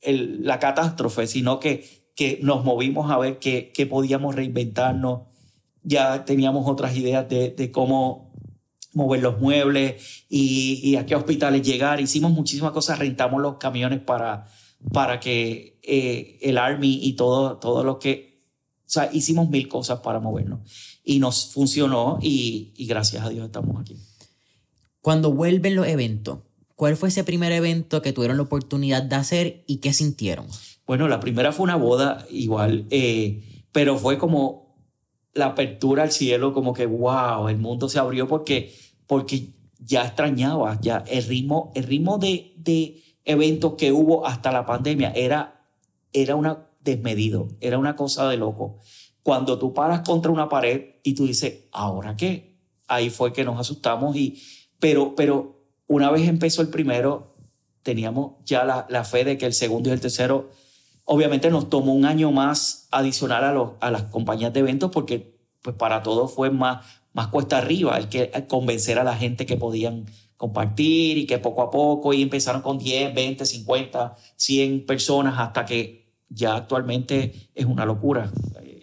el- la catástrofe, sino que, que nos movimos a ver qué, qué podíamos reinventarnos, ya teníamos otras ideas de, de cómo mover los muebles y, y a qué hospitales llegar. Hicimos muchísimas cosas, rentamos los camiones para, para que eh, el Army y todo, todo lo que... O sea, hicimos mil cosas para movernos y nos funcionó y, y gracias a Dios estamos aquí. Cuando vuelven los eventos, ¿cuál fue ese primer evento que tuvieron la oportunidad de hacer y qué sintieron? Bueno, la primera fue una boda igual, eh, pero fue como la apertura al cielo, como que wow, el mundo se abrió porque, porque ya extrañaba, ya el ritmo, el ritmo de, de eventos que hubo hasta la pandemia era, era una desmedido, era una cosa de loco. Cuando tú paras contra una pared y tú dices, ¿ahora qué? Ahí fue que nos asustamos y, pero, pero una vez empezó el primero, teníamos ya la, la fe de que el segundo y el tercero Obviamente nos tomó un año más adicional a, las compañías de eventos porque pues para todos fue más, más cuesta arriba el que convencer a la gente que podían compartir y que poco a poco y empezaron con 10, 20, 50, 100 personas hasta que ya actualmente es una locura.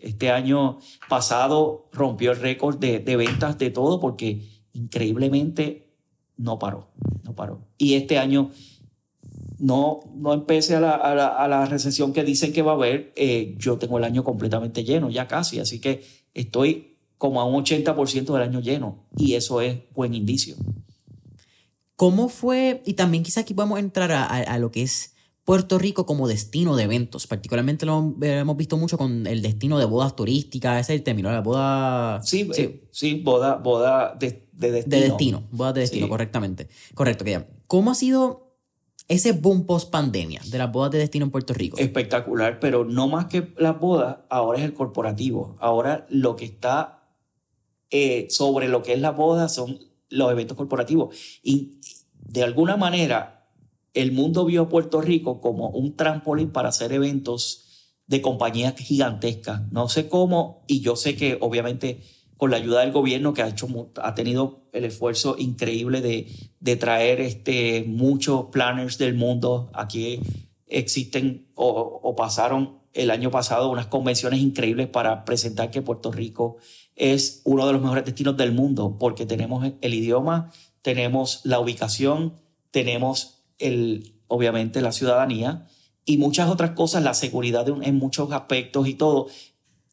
Este año pasado rompió el récord de, de ventas de todo porque increíblemente no paró, no paró. Y este año no, no empecé a la, a, la, a la recesión que dicen que va a haber, eh, yo tengo el año completamente lleno, ya casi, así que estoy como a un 80% del año lleno y eso es buen indicio. ¿Cómo fue? Y también quizá aquí podemos entrar a, a- a lo que es Puerto Rico como destino de eventos. Particularmente lo hemos visto mucho con el destino de bodas turísticas, ese es el término, la boda... Sí, sí, sí boda, boda de, de destino. De destino, bodas de destino, Sí. correctamente. Correcto, que ya. ¿Cómo ha sido ese boom post pandemia de las bodas de destino en Puerto Rico? espectacular, pero no más que las bodas, ahora es el corporativo. Ahora lo que está eh, sobre lo que es la boda son los eventos corporativos. Y de alguna manera, el mundo vio a Puerto Rico como un trampolín para hacer eventos de compañías gigantescas. No sé cómo, y yo sé que obviamente con la ayuda del gobierno que ha, hecho, ha tenido el esfuerzo increíble de, de traer este, muchos planners del mundo. Aquí existen o, o pasaron el año pasado unas convenciones increíbles para presentar que Puerto Rico es uno de los mejores destinos del mundo porque tenemos el idioma, tenemos la ubicación, tenemos el, obviamente la ciudadanía y muchas otras cosas, la seguridad en muchos aspectos y todo,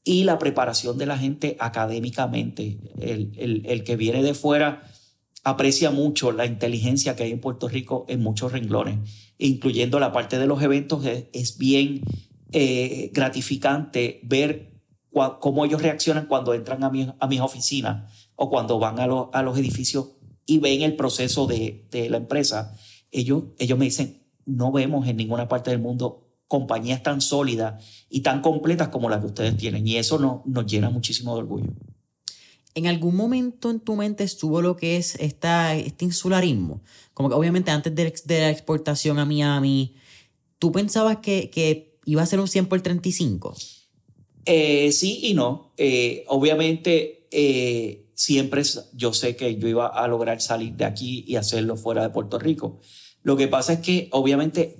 y la preparación de la gente académicamente. El, el, que viene de fuera aprecia mucho la inteligencia que hay en Puerto Rico en muchos renglones, incluyendo la parte de los eventos. Es, bien eh, gratificante ver cómo ellos reaccionan cuando entran a, a mis oficinas o cuando van a, a, los edificios y ven el proceso de, de la empresa. Ellos, ellos me dicen, no vemos en ninguna parte del mundo compañías tan sólidas y tan completas como las que ustedes tienen. Y eso nos, nos llena muchísimo de orgullo. ¿En algún momento en tu mente estuvo lo que es esta, este insularismo? Como que obviamente antes de, de la exportación a Miami, ¿tú pensabas que, que, iba a ser un 100 por 35? Eh, sí y no. Eh, obviamente, eh, siempre yo sé que yo iba a lograr salir de aquí y hacerlo fuera de Puerto Rico. Lo que pasa es que obviamente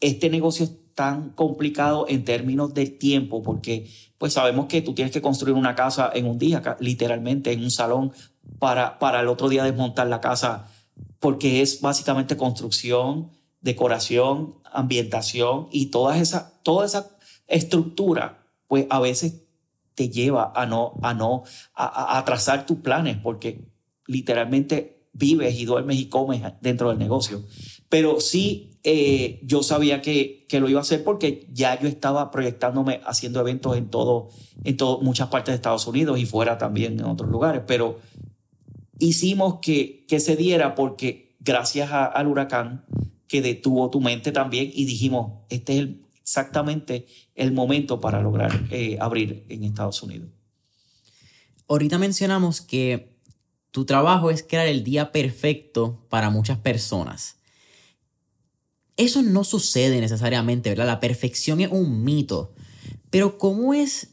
este negocio tan complicado en términos del tiempo porque pues sabemos que tú tienes que construir una casa en un día, literalmente en un salón, para, para el otro día desmontar la casa, porque es básicamente construcción, decoración, ambientación y toda esa, toda esa estructura, pues a veces te lleva a no, a no, a, a trazar tus planes, porque literalmente vives y duermes y comes dentro del negocio. Pero sí, eh, yo sabía que, que, lo iba a hacer porque ya yo estaba proyectándome haciendo eventos en todo, en todo, muchas partes de Estados Unidos y fuera también en otros lugares. Pero hicimos que, que se diera porque gracias al huracán que detuvo tu mente también y dijimos, este es exactamente el momento para lograr eh, abrir en Estados Unidos. Ahorita mencionamos que tu trabajo es crear el día perfecto para muchas personas. Eso no sucede necesariamente, ¿verdad? La perfección es un mito. Pero ¿cómo es?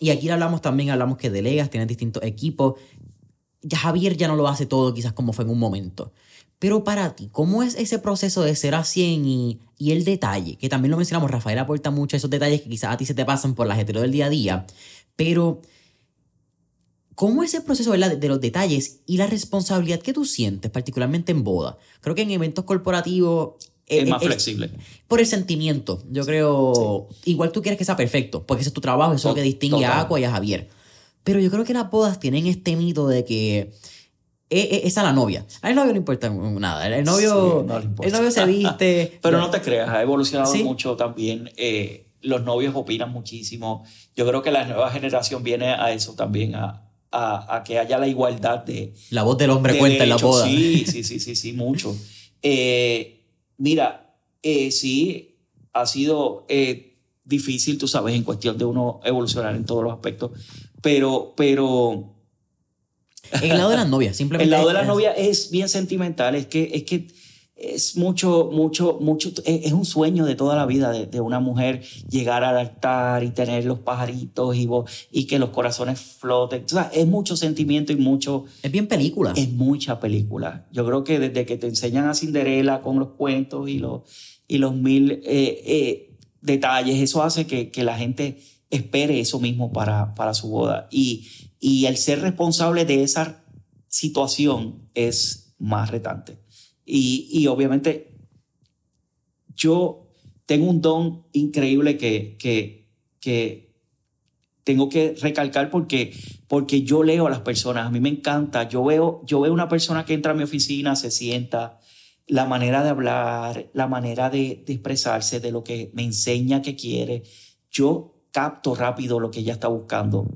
Y aquí hablamos también, hablamos que delegas, tienes distintos equipos. Javier ya no lo hace todo quizás como fue en un momento. Pero para ti, ¿cómo es ese proceso de ser a 100 y, el detalle? Que también lo mencionamos, Rafael aporta mucho esos detalles que quizás a ti se te pasan por la ajetro del día a día. Pero, ¿cómo es el proceso ¿verdad? de los detalles y la responsabilidad que tú sientes, particularmente en boda? Creo que en eventos corporativos es más flexible. Por el sentimiento, yo creo. Igual tú quieres que sea perfecto, porque ese es tu trabajo, eso es lo que distingue a Aqua y a Javier. Pero yo creo que las bodas tienen este mito de que es, a la novia. Al novio no importa nada. El novio, El novio se (laughs) viste. Pero no te creas, ha evolucionado mucho también. Eh, los novios opinan muchísimo. Yo creo que la nueva generación viene a eso también, a, a, que haya la igualdad de. La voz del hombre cuenta en la boda. Sí, sí, sí, sí, sí, mucho. (laughs) Eh, Mira, eh, sí, ha sido eh, difícil, tú sabes, en cuestión de uno evolucionar en todos los aspectos, pero, pero... El lado de la novia, simplemente. El lado de la novia es bien sentimental, es que, es que es mucho, mucho, mucho, es, un sueño de toda la vida de, una mujer llegar al altar y tener los pajaritos y, y que los corazones floten. O sea, es mucho sentimiento y mucho... Es bien película. Es mucha película. Yo creo que desde que te enseñan a Cinderella con los cuentos y los, y los mil eh, eh, detalles, eso hace que, que, la gente espere eso mismo para, para su boda. Y, y el ser responsable de esa situación es más retante. Y, obviamente yo tengo un don increíble que, que, que tengo que recalcar porque, porque yo leo a las personas, a mí me encanta, yo veo, yo veo una persona que entra a mi oficina, se sienta, la manera de hablar, la manera de, de expresarse, de lo que me enseña que quiere, yo capto rápido lo que ella está buscando.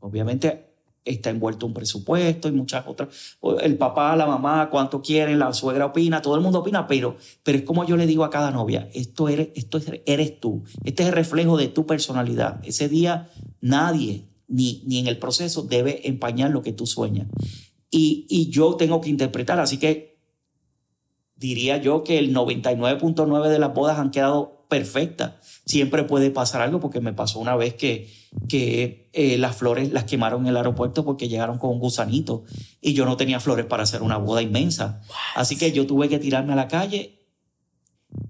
Obviamente está envuelto un presupuesto y muchas otras. El papá, la mamá, cuánto quieren, la suegra opina, todo el mundo opina, pero, pero es como yo le digo a cada novia, esto eres, esto eres tú, este es el reflejo de tu personalidad. Ese día nadie ni, ni en el proceso debe empañar lo que tú sueñas. Y, y yo tengo que interpretar, así que diría yo que el 99.9 de las bodas han quedado perfectas. Siempre puede pasar algo porque me pasó una vez que, que eh, las flores las quemaron en el aeropuerto porque llegaron con un gusanito y yo no tenía flores para hacer una boda inmensa. Así que yo tuve que tirarme a la calle.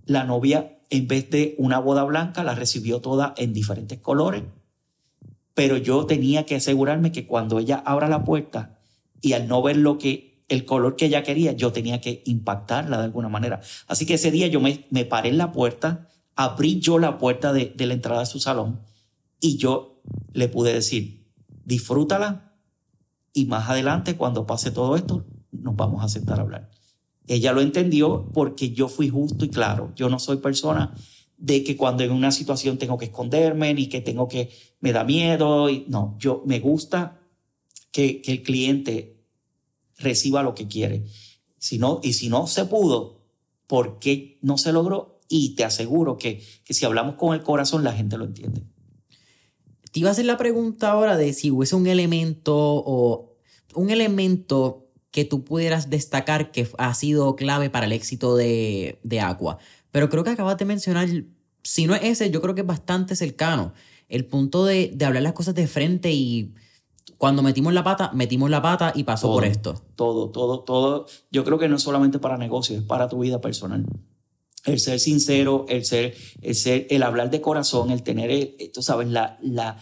La novia, en vez de una boda blanca, la recibió toda en diferentes colores. Pero yo tenía que asegurarme que cuando ella abra la puerta y al no ver lo que el color que ella quería, yo tenía que impactarla de alguna manera. Así que ese día yo me, me paré en la puerta, abrí yo la puerta de, de la entrada de su salón y yo le pude decir, disfrútala y más adelante, cuando pase todo esto, nos vamos a sentar a hablar. Ella lo entendió porque yo fui justo y claro. Yo no soy persona de que cuando en una situación tengo que esconderme ni que tengo que me da miedo no, yo me gusta que, que el cliente reciba lo que quiere. Si no, y si no se pudo, ¿por qué no se logró? Y te aseguro que, que si hablamos con el corazón, la gente lo entiende. Te iba a hacer la pregunta ahora de si hubiese un elemento o un elemento que tú pudieras destacar que ha sido clave para el éxito de, de Aqua. Pero creo que acabas de mencionar, si no es ese, yo creo que es bastante cercano. El punto de, de hablar las cosas de frente y cuando metimos la pata, metimos la pata y pasó por esto. Todo, todo, todo. Yo creo que no es solamente para negocios, es para tu vida personal. El ser sincero, el ser, el ser, el hablar de corazón, el tener, eh, tú sabes, la, la,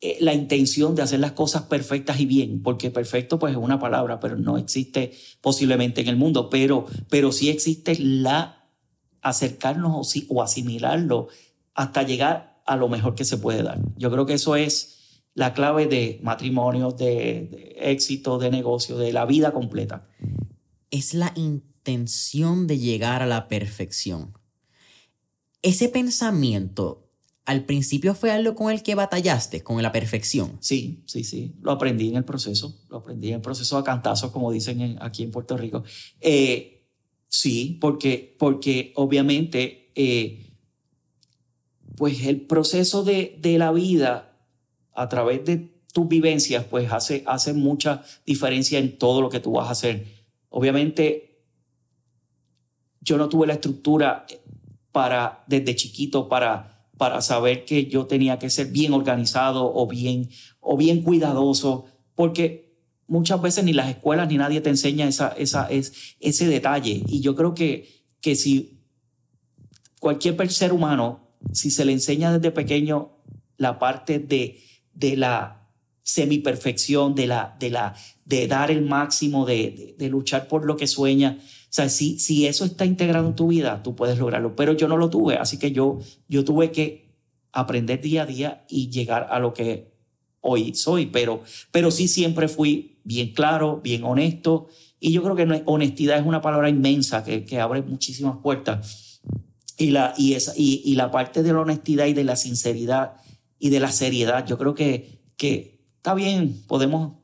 eh, la intención de hacer las cosas perfectas y bien, porque perfecto pues es una palabra, pero no existe posiblemente en el mundo, pero, pero sí existe la acercarnos o, o asimilarlo hasta llegar a lo mejor que se puede dar. Yo creo que eso es la clave de matrimonio, de, éxito, de negocio, de la vida completa. Es la intención de llegar a la perfección. Ese pensamiento, al principio fue algo con el que batallaste, con la perfección. Sí, sí, sí. Lo aprendí en el proceso. Lo aprendí en el proceso a cantazos, como dicen aquí en Puerto Rico. Eh, sí, porque, porque obviamente, eh, pues el proceso de, de la vida a través de tus vivencias, pues hace, hace mucha diferencia en todo lo que tú vas a hacer. Obviamente, yo no tuve la estructura para, desde chiquito, para, para saber que yo tenía que ser bien organizado o bien, o bien cuidadoso, porque muchas veces ni las escuelas ni nadie te enseña esa, esa, es, ese detalle. Y yo creo que, que si cualquier ser humano, si se le enseña desde pequeño la parte de de la semiperfección, de, la, de, la, de dar el máximo, de, de, luchar por lo que sueña. Sea, si, si eso está integrado en tu vida, tú puedes lograrlo. Pero yo no lo tuve, así que yo, yo tuve que aprender día a día y llegar a lo que hoy soy. Pero, pero sí siempre fui bien claro, bien honesto. Y yo creo que honestidad es una palabra inmensa que, que abre muchísimas puertas. Y la, y, esa, y, y la parte de la honestidad y de la sinceridad y de la seriedad. Yo creo que, que está bien, podemos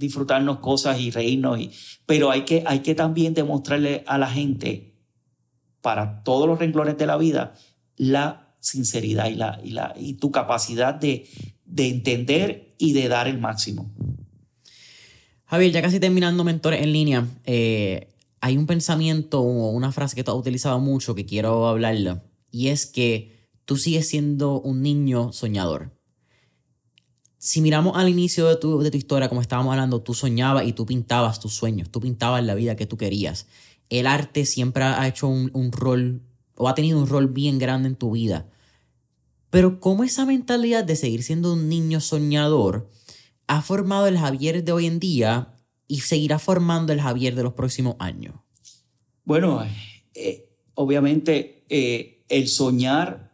disfrutarnos cosas y reírnos, y, pero hay que, hay que también demostrarle a la gente, para todos los renglones de la vida, la sinceridad y, la, y, la, y tu capacidad de, de entender y de dar el máximo. Javier, ya casi terminando Mentores en línea, eh, hay un pensamiento o una frase que tú has utilizado mucho que quiero hablarle, y es que tú sigues siendo un niño soñador. Si miramos al inicio de tu, de tu historia, como estábamos hablando, tú soñabas y tú pintabas tus sueños, tú pintabas la vida que tú querías. El arte siempre ha hecho un, un rol o ha tenido un rol bien grande en tu vida. Pero ¿cómo esa mentalidad de seguir siendo un niño soñador ha formado el Javier de hoy en día y seguirá formando el Javier de los próximos años? Bueno, eh, obviamente eh, el soñar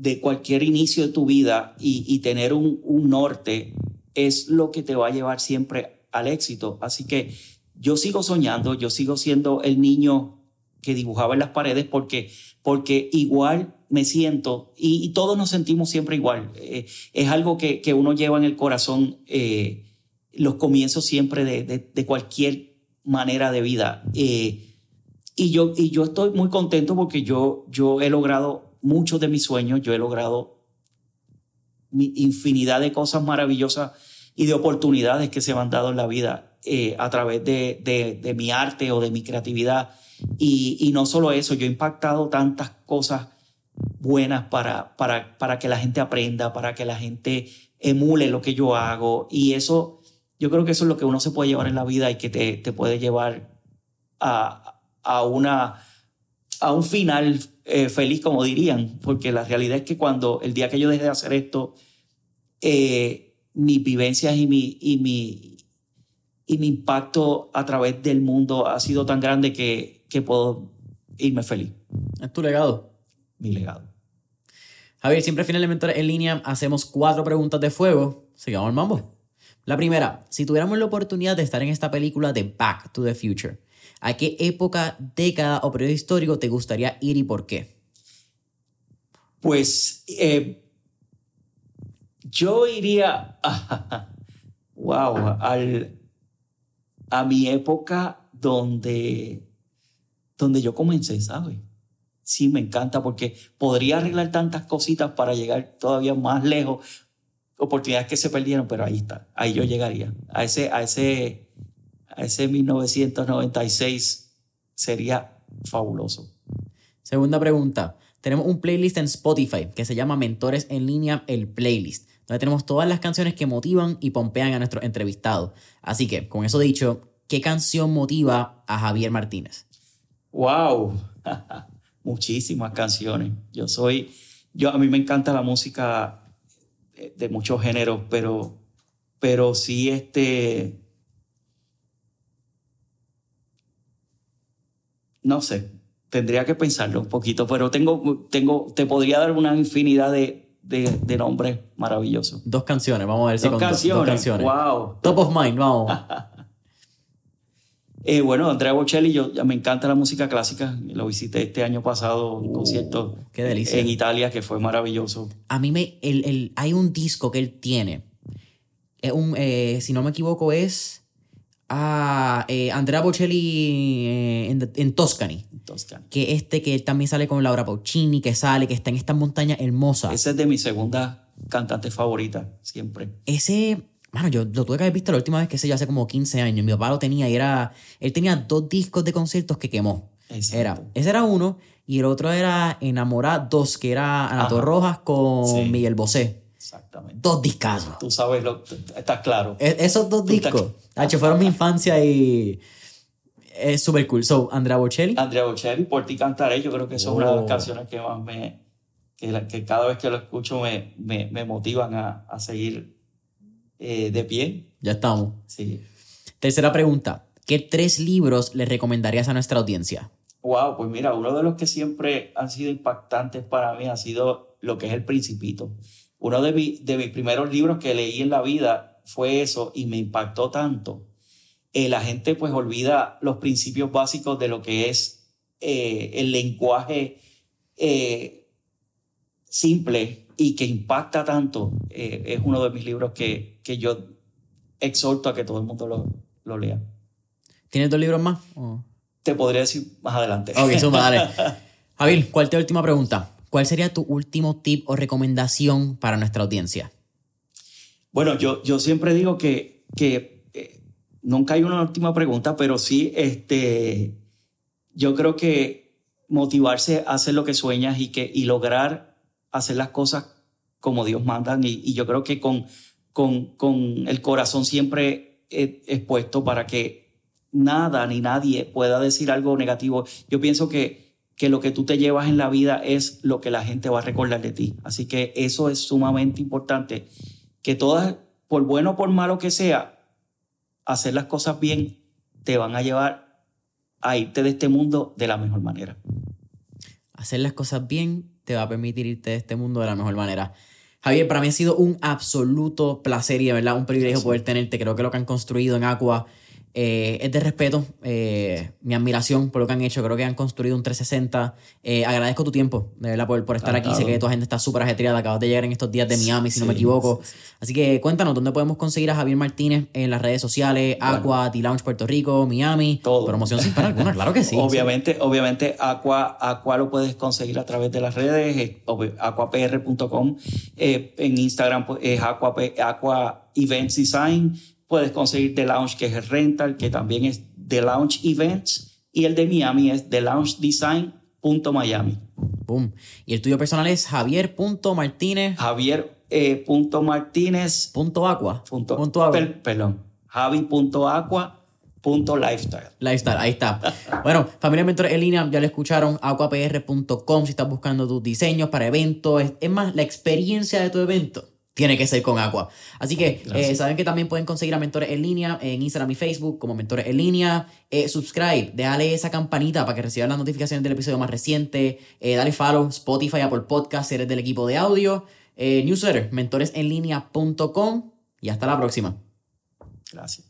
de cualquier inicio de tu vida y, tener un, norte es lo que te va a llevar siempre al éxito. Así que yo sigo soñando, yo sigo siendo el niño que dibujaba en las paredes porque, porque igual me siento y, todos nos sentimos siempre igual. Eh, es algo que, que, uno lleva en el corazón eh, los comienzos siempre de, de, cualquier manera de vida. Eh, y, yo, y yo estoy muy contento porque yo, yo he logrado muchos de mis sueños, yo he logrado infinidad de cosas maravillosas y de oportunidades que se me han dado en la vida eh, a través de, de, mi arte o de mi creatividad. Y, y, no solo eso, yo he impactado tantas cosas buenas para, para, para que la gente aprenda, para que la gente emule lo que yo hago. Y eso, yo creo que eso es lo que uno se puede llevar en la vida y que te, te puede llevar a, a, una, a un final eh, feliz, como dirían. Porque la realidad es que cuando el día que yo dejé de hacer esto, eh, mis vivencias y mi, y, mi, y mi impacto a través del mundo ha sido tan grande que, que puedo irme feliz. ¿Es tu legado? Mi legado. Javier, siempre finalmente en línea hacemos cuatro preguntas de fuego. Sigamos el mambo. La primera, si tuviéramos la oportunidad de estar en esta película de Back to the Future, ¿a qué época, década o periodo histórico te gustaría ir y por qué? Pues eh, yo iría, a, (laughs) wow, al, a mi época donde, donde yo comencé, ¿sabes? sí me encanta porque podría arreglar tantas cositas para llegar todavía más lejos, oportunidades que se perdieron, pero ahí está, ahí yo llegaría. A ese, a ese, a ese 1996 sería fabuloso. Segunda pregunta. Tenemos un playlist en Spotify que se llama Mentores en línea, el playlist, donde tenemos todas las canciones que motivan y pompean a nuestros entrevistados. Así que, con eso dicho, ¿qué canción motiva a Javier Martínez? ¡Wow! (laughs) muchísimas canciones. Yo soy, yo a mí me encanta la música de, muchos géneros, pero, pero sí este, no sé, tendría que pensarlo un poquito, pero tengo, tengo, te podría dar una infinidad de, de, nombres maravillosos. Dos canciones, vamos a ver si dos canciones. dos canciones. Wow. Top of mind, vamos. (laughs) Eh, bueno, Andrea Bocelli, yo me encanta la música clásica. Lo visité este año pasado, un uh, concierto qué delicia. en Italia que fue maravilloso. A mí me, el, el, hay un disco que él tiene. Es un, eh, si no me equivoco, es a eh, Andrea Bocelli eh, en, en Toscany. Toscany. Que este que también sale con Laura Pausini, que sale, que está en esta montaña hermosa. Ese es de mi segunda cantante favorita, siempre. Ese Mano, yo lo tuve que haber visto la última vez que sé yo hace como 15 años. Mi papá lo tenía y era. Él tenía dos discos de conciertos que quemó. Era, ese era uno y el otro era Enamorados, que era Anato Rojas con Miguel Bosé. Exactamente. Dos discos. Tú sabes, lo, estás claro. E, esos dos discos. Estás... fueron mi infancia y. Es súper cool. So, Andrea Bocelli. Andrea Bocelli, por ti cantaré. Yo creo que son una de las oh. canciones que más me. Que, que cada vez que lo escucho me, me, me motivan a, a seguir eh, de pie. Ya estamos. Sí. Tercera pregunta. ¿Qué tres libros le recomendarías a nuestra audiencia? Wow, pues mira, uno de los que siempre han sido impactantes para mí ha sido lo que es El Principito. Uno de, de mis primeros libros que leí en la vida fue eso y me impactó tanto. Eh, la gente pues olvida los principios básicos de lo que es eh, el lenguaje simple y que impacta tanto, eh, es uno de mis libros que, que, yo exhorto a que todo el mundo lo, lo lea. ¿Tienes dos libros más? Te podría decir más adelante. Ok, suma, dale. (laughs) Javier, ¿cuál es tu última pregunta? ¿Cuál sería tu último tip o recomendación para nuestra audiencia? Bueno, yo, yo siempre digo que, que eh, nunca hay una última pregunta, pero sí, este, yo creo que motivarse a hacer lo que sueñas y, que, y lograr hacer las cosas como Dios manda. Y, yo creo que con, con, con el corazón siempre expuesto para que nada ni nadie pueda decir algo negativo. Yo pienso que, que lo que tú te llevas en la vida es lo que la gente va a recordar de ti. Así que eso es sumamente importante. Que todas, por bueno o por malo que sea, hacer las cosas bien te van a llevar a irte de este mundo de la mejor manera. Hacer las cosas bien te va a permitir irte de este mundo de la mejor manera. Javier, para mí ha sido un absoluto placer y de verdad un privilegio poder tenerte. Creo que lo que han construido en Aqua Eh, es de respeto, eh, mi admiración por lo que han hecho. Creo que han construido un 360. Eh, agradezco tu tiempo, de verdad, por, por estar aquí. Sé que tu gente está súper ajetreada. Acabas de llegar en estos días de Miami, si no me equivoco. Así que cuéntanos, ¿dónde podemos conseguir a Javier Martínez en las redes sociales? Aqua, T-Lounge Puerto Rico, Miami. Todo. Promoción sin parar alguna, claro que sí. obviamente, obviamente, Aqua, Aqua lo puedes conseguir a través de las redes, aquapr.com. en Instagram pues, es Aqua, Aqua Events Design puedes conseguir The Lounge, que es el rental, que también es The Lounge Events, y el de Miami es The Lounge Design.miami. Boom. Y el tuyo personal es javier.martínez. Javier.martínez. Eh, punto aqua. Punto, punto perdón. Javi.aqua.lifestyle. Lifestyle, ahí está. (laughs) bueno, familia Mentores en línea, ya lo escucharon, aquapr.com si estás buscando tus diseños para eventos. es más, la experiencia de tu evento tiene que ser con agua. Así que eh, saben que también pueden conseguir a Mentores en línea en Instagram y Facebook como Mentores en línea. Eh, subscribe, déjale esa campanita para que reciban las notificaciones del episodio más reciente. Eh, dale follow, Spotify, Apple Podcast, si eres del equipo de audio. newsletter, mentoresenlinea.com y hasta la próxima. Gracias.